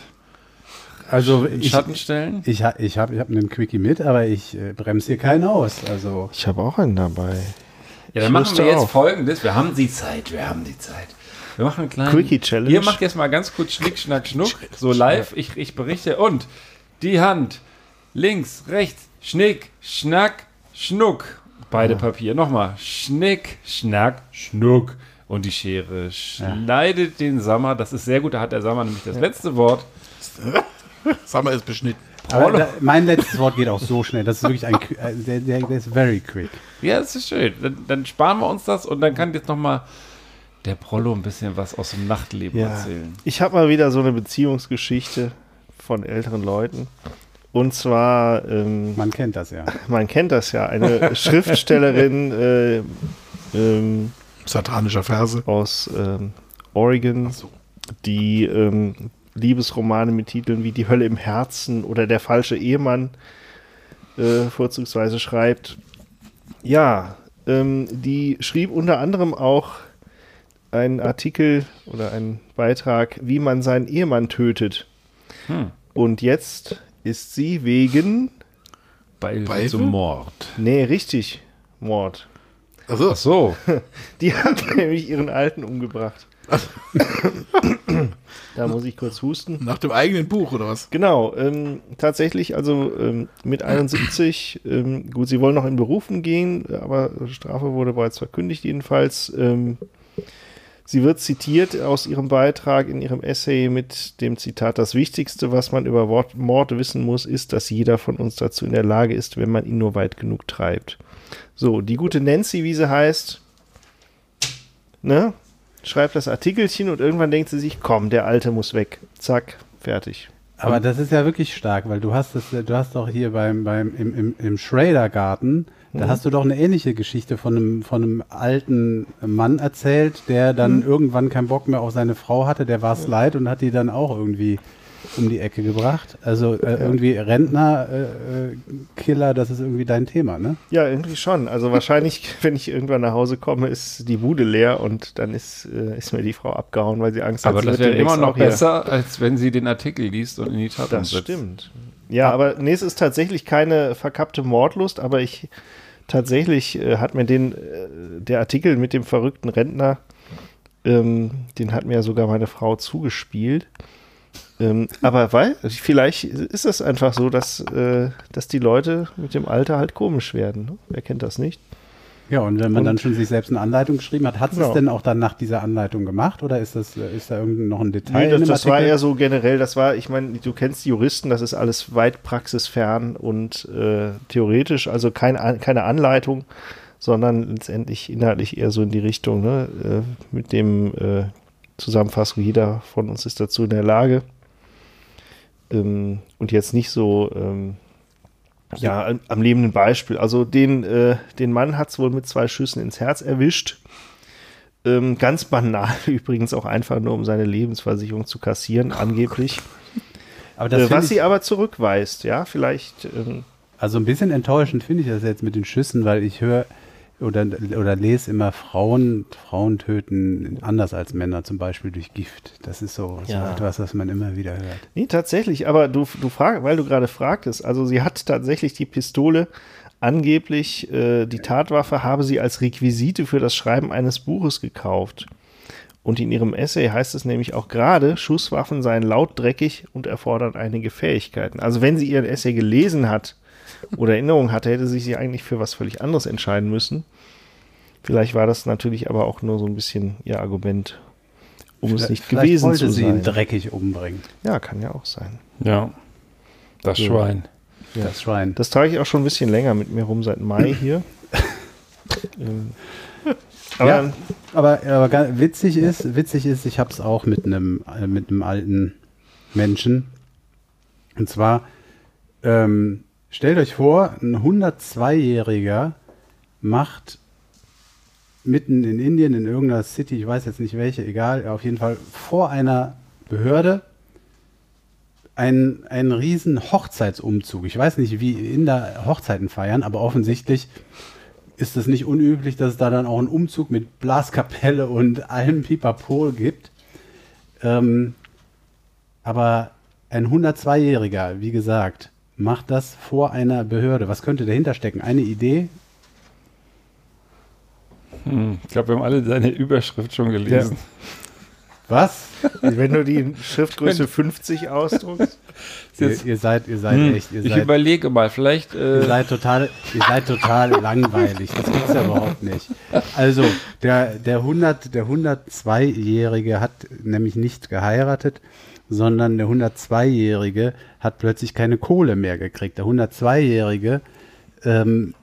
Also in ich, Schatten stellen? ich, ha- ich habe ich hab einen Quickie mit, aber ich äh, bremse hier keinen aus. Also Ich habe auch einen dabei. Ja, Ich dann machen wüsste wir jetzt auch. folgendes. Wir haben die Zeit, wir haben die Zeit. Wir machen einen kleinen Quickie-Challenge. Ihr macht jetzt mal ganz kurz Schnick, Schnack, Schnuck. So live. Ich, ich berichte. Und die Hand. Links, rechts. Schnick, Schnack, Schnuck. Beide Papier. Nochmal. Schnick, Schnack, Schnuck. Und die Schere schneidet den Sammer. Das ist sehr gut. Da hat der Sammer nämlich das letzte Wort. Summer ist beschnitten. aber da, mein letztes Wort geht auch so schnell. Das ist wirklich ein, äh, der, der, der ist very quick. Ja, das ist schön. Dann, dann sparen wir uns das und dann kann jetzt nochmal der Prollo ein bisschen was aus dem Nachtleben Ja. erzählen. Ich habe mal wieder so eine Beziehungsgeschichte von älteren Leuten. Und zwar, ähm, Man kennt das ja. man kennt das ja, eine Schriftstellerin äh, ähm, Satanischer Verse. aus ähm, Oregon, so. die ähm, Liebesromane mit Titeln wie Die Hölle im Herzen oder Der falsche Ehemann äh, vorzugsweise schreibt. Ja, ähm, die schrieb unter anderem auch einen Artikel oder einen Beitrag, wie man seinen Ehemann tötet. Hm. Und jetzt ist sie wegen, Beihilfe Beihilfe? zum Mord. nee, richtig, Mord. Ach so. Die hat nämlich ihren Alten umgebracht. da muss ich kurz husten. nach dem eigenen Buch oder was? Genau, ähm, tatsächlich, also ähm, mit 71, ähm, gut, sie wollen noch in Berufen gehen, aber Strafe wurde bereits verkündigt jedenfalls. Ähm, sie wird zitiert aus ihrem Beitrag in ihrem Essay mit dem Zitat, das Wichtigste, was man über Mord wissen muss, ist, dass jeder von uns dazu in der Lage ist, wenn man ihn nur weit genug treibt. So, die gute Nancy, wie sie heißt, ne, schreibt das Artikelchen und irgendwann denkt sie sich, komm, der Alte muss weg. Zack, fertig. Aber das ist ja wirklich stark, weil du hast das, du hast doch hier beim, beim im, im, im Schrader-Garten, da hast du doch eine ähnliche Geschichte von einem, von einem alten Mann erzählt, der dann irgendwann keinen Bock mehr auf seine Frau hatte, der war es leid und hat die dann auch irgendwie um die Ecke gebracht. Also äh, irgendwie Rentner, äh, äh, Killer, das ist irgendwie dein Thema, ne? Ja, irgendwie schon. Also wahrscheinlich, wenn ich irgendwann nach Hause komme, ist die Bude leer und dann ist, äh, ist mir die Frau abgehauen, weil sie Angst Aber hat. sie das wäre immer noch auch hier- besser, als wenn sie den Artikel liest und in die Tat Das umsetzt. stimmt. Ja, aber nee, es ist tatsächlich keine verkappte Mordlust, aber ich tatsächlich äh, hat mir den, äh, der Artikel mit dem verrückten Rentner, ähm, den hat mir ja sogar meine Frau zugespielt. Ähm, aber weil, vielleicht ist es einfach so, dass, äh, dass die Leute mit dem Alter halt komisch werden. Ne? Wer kennt das nicht? Ja, und wenn man Und- dann schon sich selbst eine Anleitung geschrieben hat, hat sie es Genau. denn auch dann nach dieser Anleitung gemacht oder ist das äh, ist da irgend noch ein Detail? Nee, das, das war eher so generell, das war, ich meine, du kennst die Juristen, das ist alles weit praxisfern und äh, theoretisch, also kein, keine Anleitung, sondern letztendlich inhaltlich eher so in die Richtung, ne, äh, mit dem äh, Zusammenfassung, jeder von uns ist dazu in der Lage. Ähm, und jetzt nicht so, ähm, ja, am- am lebenden Beispiel. Also den, äh, den Mann hat es wohl mit zwei Schüssen ins Herz erwischt. Ähm, ganz banal übrigens auch einfach nur, um seine Lebensversicherung zu kassieren, angeblich. Aber das Äh, was sie aber zurückweist, ja, vielleicht. Ähm, Also ein bisschen enttäuschend finde ich das jetzt mit den Schüssen, weil ich höre oder, oder lese immer Frauen, Frauen töten anders als Männer, zum Beispiel durch Gift. Das ist so, so Ja. etwas, was man immer wieder hört. nee, tatsächlich, aber du, du frag, weil du gerade fragtest, also sie hat tatsächlich die Pistole, angeblich äh, die Tatwaffe habe sie als Requisite für das Schreiben eines Buches gekauft. Und in ihrem Essay heißt es nämlich auch gerade, Schusswaffen seien laut dreckig und erfordern einige Fähigkeiten. Also wenn sie ihren Essay gelesen hat oder Erinnerung hatte, hätte sie sich eigentlich für was völlig anderes entscheiden müssen. Vielleicht war das natürlich aber auch nur so ein bisschen ihr Argument, um es nicht Vielleicht gewesen wollte zu sie ihn sein. dreckig umbringen. Ja, kann ja auch sein. Ja. Das So. Schwein. das Schwein. Das trage ich auch schon ein bisschen länger mit mir rum, seit Mai hier. ähm, aber ja, aber, aber witzig ist, witzig ist, ich habe es auch mit einem äh, mit einem alten Menschen. Und zwar ähm, stellt euch vor, ein 102-jähriger macht mitten in Indien in irgendeiner City, ich weiß jetzt nicht welche, egal, auf jeden Fall vor einer Behörde einen, einen riesen Hochzeitsumzug. Ich weiß nicht, wie Inder Hochzeiten feiern, aber offensichtlich ist es nicht unüblich, dass es da dann auch einen Umzug mit Blaskapelle und allem Pipapo gibt. Ähm, aber ein 102-Jähriger, wie gesagt, macht das vor einer Behörde. Was könnte dahinter stecken? Eine Idee? Hm, ich glaube, wir haben alle seine Überschrift schon gelesen. Was? wenn du die Schriftgröße 50 ausdruckst, ihr, ihr seid, ihr seid Hm, echt, ihr ich seid, überlege mal, vielleicht. ihr Äh, seid total, ihr seid total langweilig. Das gibt's ja überhaupt nicht. Also, der, der 100, der 102-Jährige hat nämlich nicht geheiratet, sondern der 102-Jährige hat plötzlich keine Kohle mehr gekriegt. Der 102-Jährige ähm,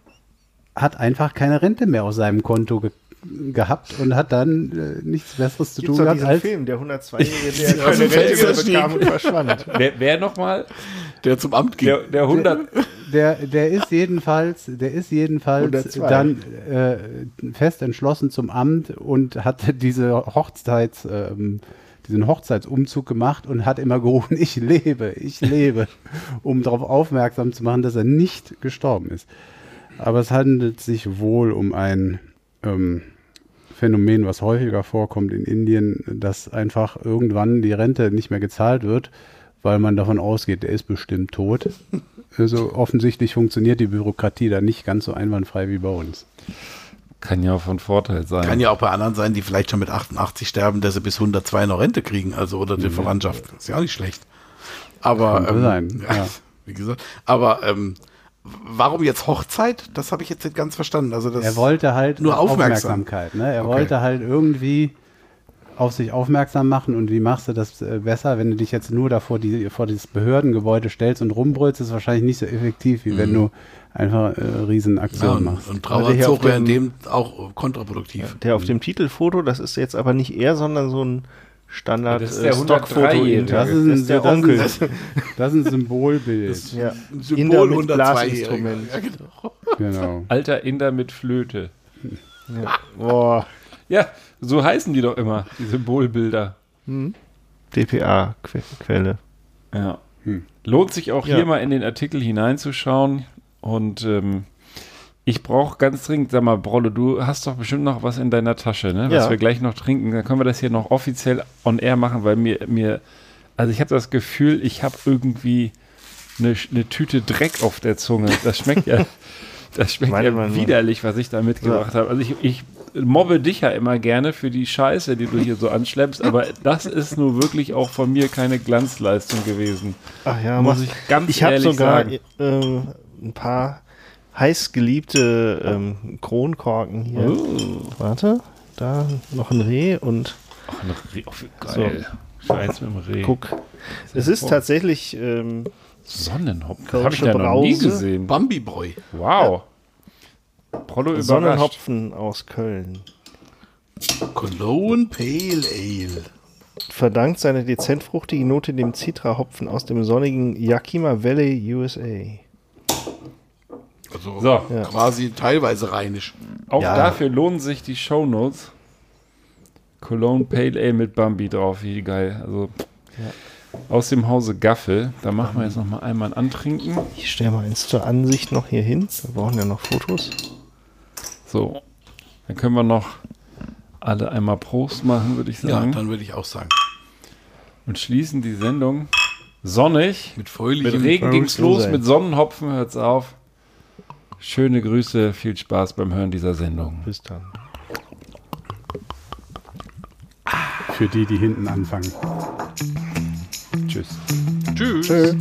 hat einfach keine Rente mehr auf seinem Konto ge gehabt und hat dann äh, nichts Besseres zu tun gehabt als Film, der 102-Jährige, der Aus dem keine Rente bekam und verschwand. wer, wer nochmal? Der zum Amt ging. Der, der 100. der, der ist jedenfalls, der ist jedenfalls 102. dann äh, fest entschlossen zum Amt und hat diese Hochzeits, ähm, diesen Hochzeitsumzug gemacht und hat immer gerufen, ich lebe, ich lebe, um darauf aufmerksam zu machen, dass er nicht gestorben ist. Aber es handelt sich wohl um ein ähm, Phänomen, was häufiger vorkommt in Indien, dass einfach irgendwann die Rente nicht mehr gezahlt wird, weil man davon ausgeht, der ist bestimmt tot. Also offensichtlich funktioniert die Bürokratie da nicht ganz so einwandfrei wie bei uns. Kann ja auch von Vorteil sein. Kann ja auch bei anderen sein, die vielleicht schon mit 88 sterben, dass sie bis 102 noch Rente kriegen, also oder die Verwandtschaft. Ist ja auch nicht schlecht. Aber ähm, sein, ja. wie gesagt, aber ähm, warum jetzt Hochzeit? Das habe ich jetzt nicht ganz verstanden. Also das Er wollte halt nur aufmerksam. Aufmerksamkeit. Ne? Er Okay. wollte halt irgendwie auf sich aufmerksam machen und wie machst du das äh, besser, wenn du dich jetzt nur davor die, vor dieses Behördengebäude stellst und rumbrüllst, ist wahrscheinlich nicht so effektiv, wie wenn du einfach äh, ja, Riesenaktionen und, machst. und Trauerzug wäre in dem- auch kontraproduktiv. Der auf dem Titelfoto, das ist jetzt aber nicht er, sondern so ein Standard Das ist äh, der Stockfoto. 103-Jährige. Das ist, Das ein, ist der das Onkel. Ist, das ist ein Symbolbild. Ja. Ein Inder mit 102-Jähriger. Blasinstrument. Ja, genau. genau. Alter Inder mit Flöte. Boah. Ja, so heißen die doch immer, die Symbolbilder. DPA-Quelle. Ja. Hm. Lohnt sich auch Ja. hier mal in den Artikel hineinzuschauen. Und ähm, ich brauche ganz dringend, sag mal, Brolle, du hast doch bestimmt noch was in deiner Tasche, ne? Was Ja. wir gleich noch trinken. Dann können wir das hier noch offiziell on air machen, weil mir, mir also ich habe das Gefühl, ich habe irgendwie eine, eine Tüte Dreck auf der Zunge. Das schmeckt ja, das schmeckt Mann, ja Mann. widerlich, was ich da mitgebracht habe. Also ich, ich mobbe dich ja immer gerne für die Scheiße, die du hier so anschleppst, aber das ist nur wirklich auch von mir keine Glanzleistung gewesen. Ach ja, Muss ich ganz Ich habe ehrlich sogar sagen. ähm, ein paar heiß geliebte ähm, Kronkorken hier. Oh. Warte, da noch ein Reh und Ach, ein Reh, oh, wie geil. Schweiz mit dem Reh. guck. Es ist tatsächlich ähm, Sonnenhopfen. Kölsche Habe ich ja noch nie gesehen. Bambi Boy. Wow. Prollo überrascht. Sonnenhopfen aus Köln. Cologne Pale Ale. Verdankt seine dezent fruchtige Note dem Citra-Hopfen aus dem sonnigen Yakima Valley, USA. Also So, Ja. quasi teilweise rheinisch. auch Ja. dafür lohnen sich die Shownotes. Cologne Pale Ale mit Bambi drauf, wie geil. Also aus dem Hause Gaffel. Da machen wir jetzt noch mal einmal ein Antrinken. Ich stelle mal eins zur Ansicht noch hier hin. Wir brauchen ja noch Fotos. So, dann können wir noch alle einmal Prost machen, würde ich Ja, sagen. dann würde ich auch sagen. und schließen die Sendung sonnig. Mit Mit feulichem Regen ging's Prost, los, sein. mit Sonnenhopfen hört's auf. Schöne Grüße, viel Spaß beim Hören dieser Sendung. Bis dann. Für die, die hinten anfangen. Tschüss. Tschüss. Tschö.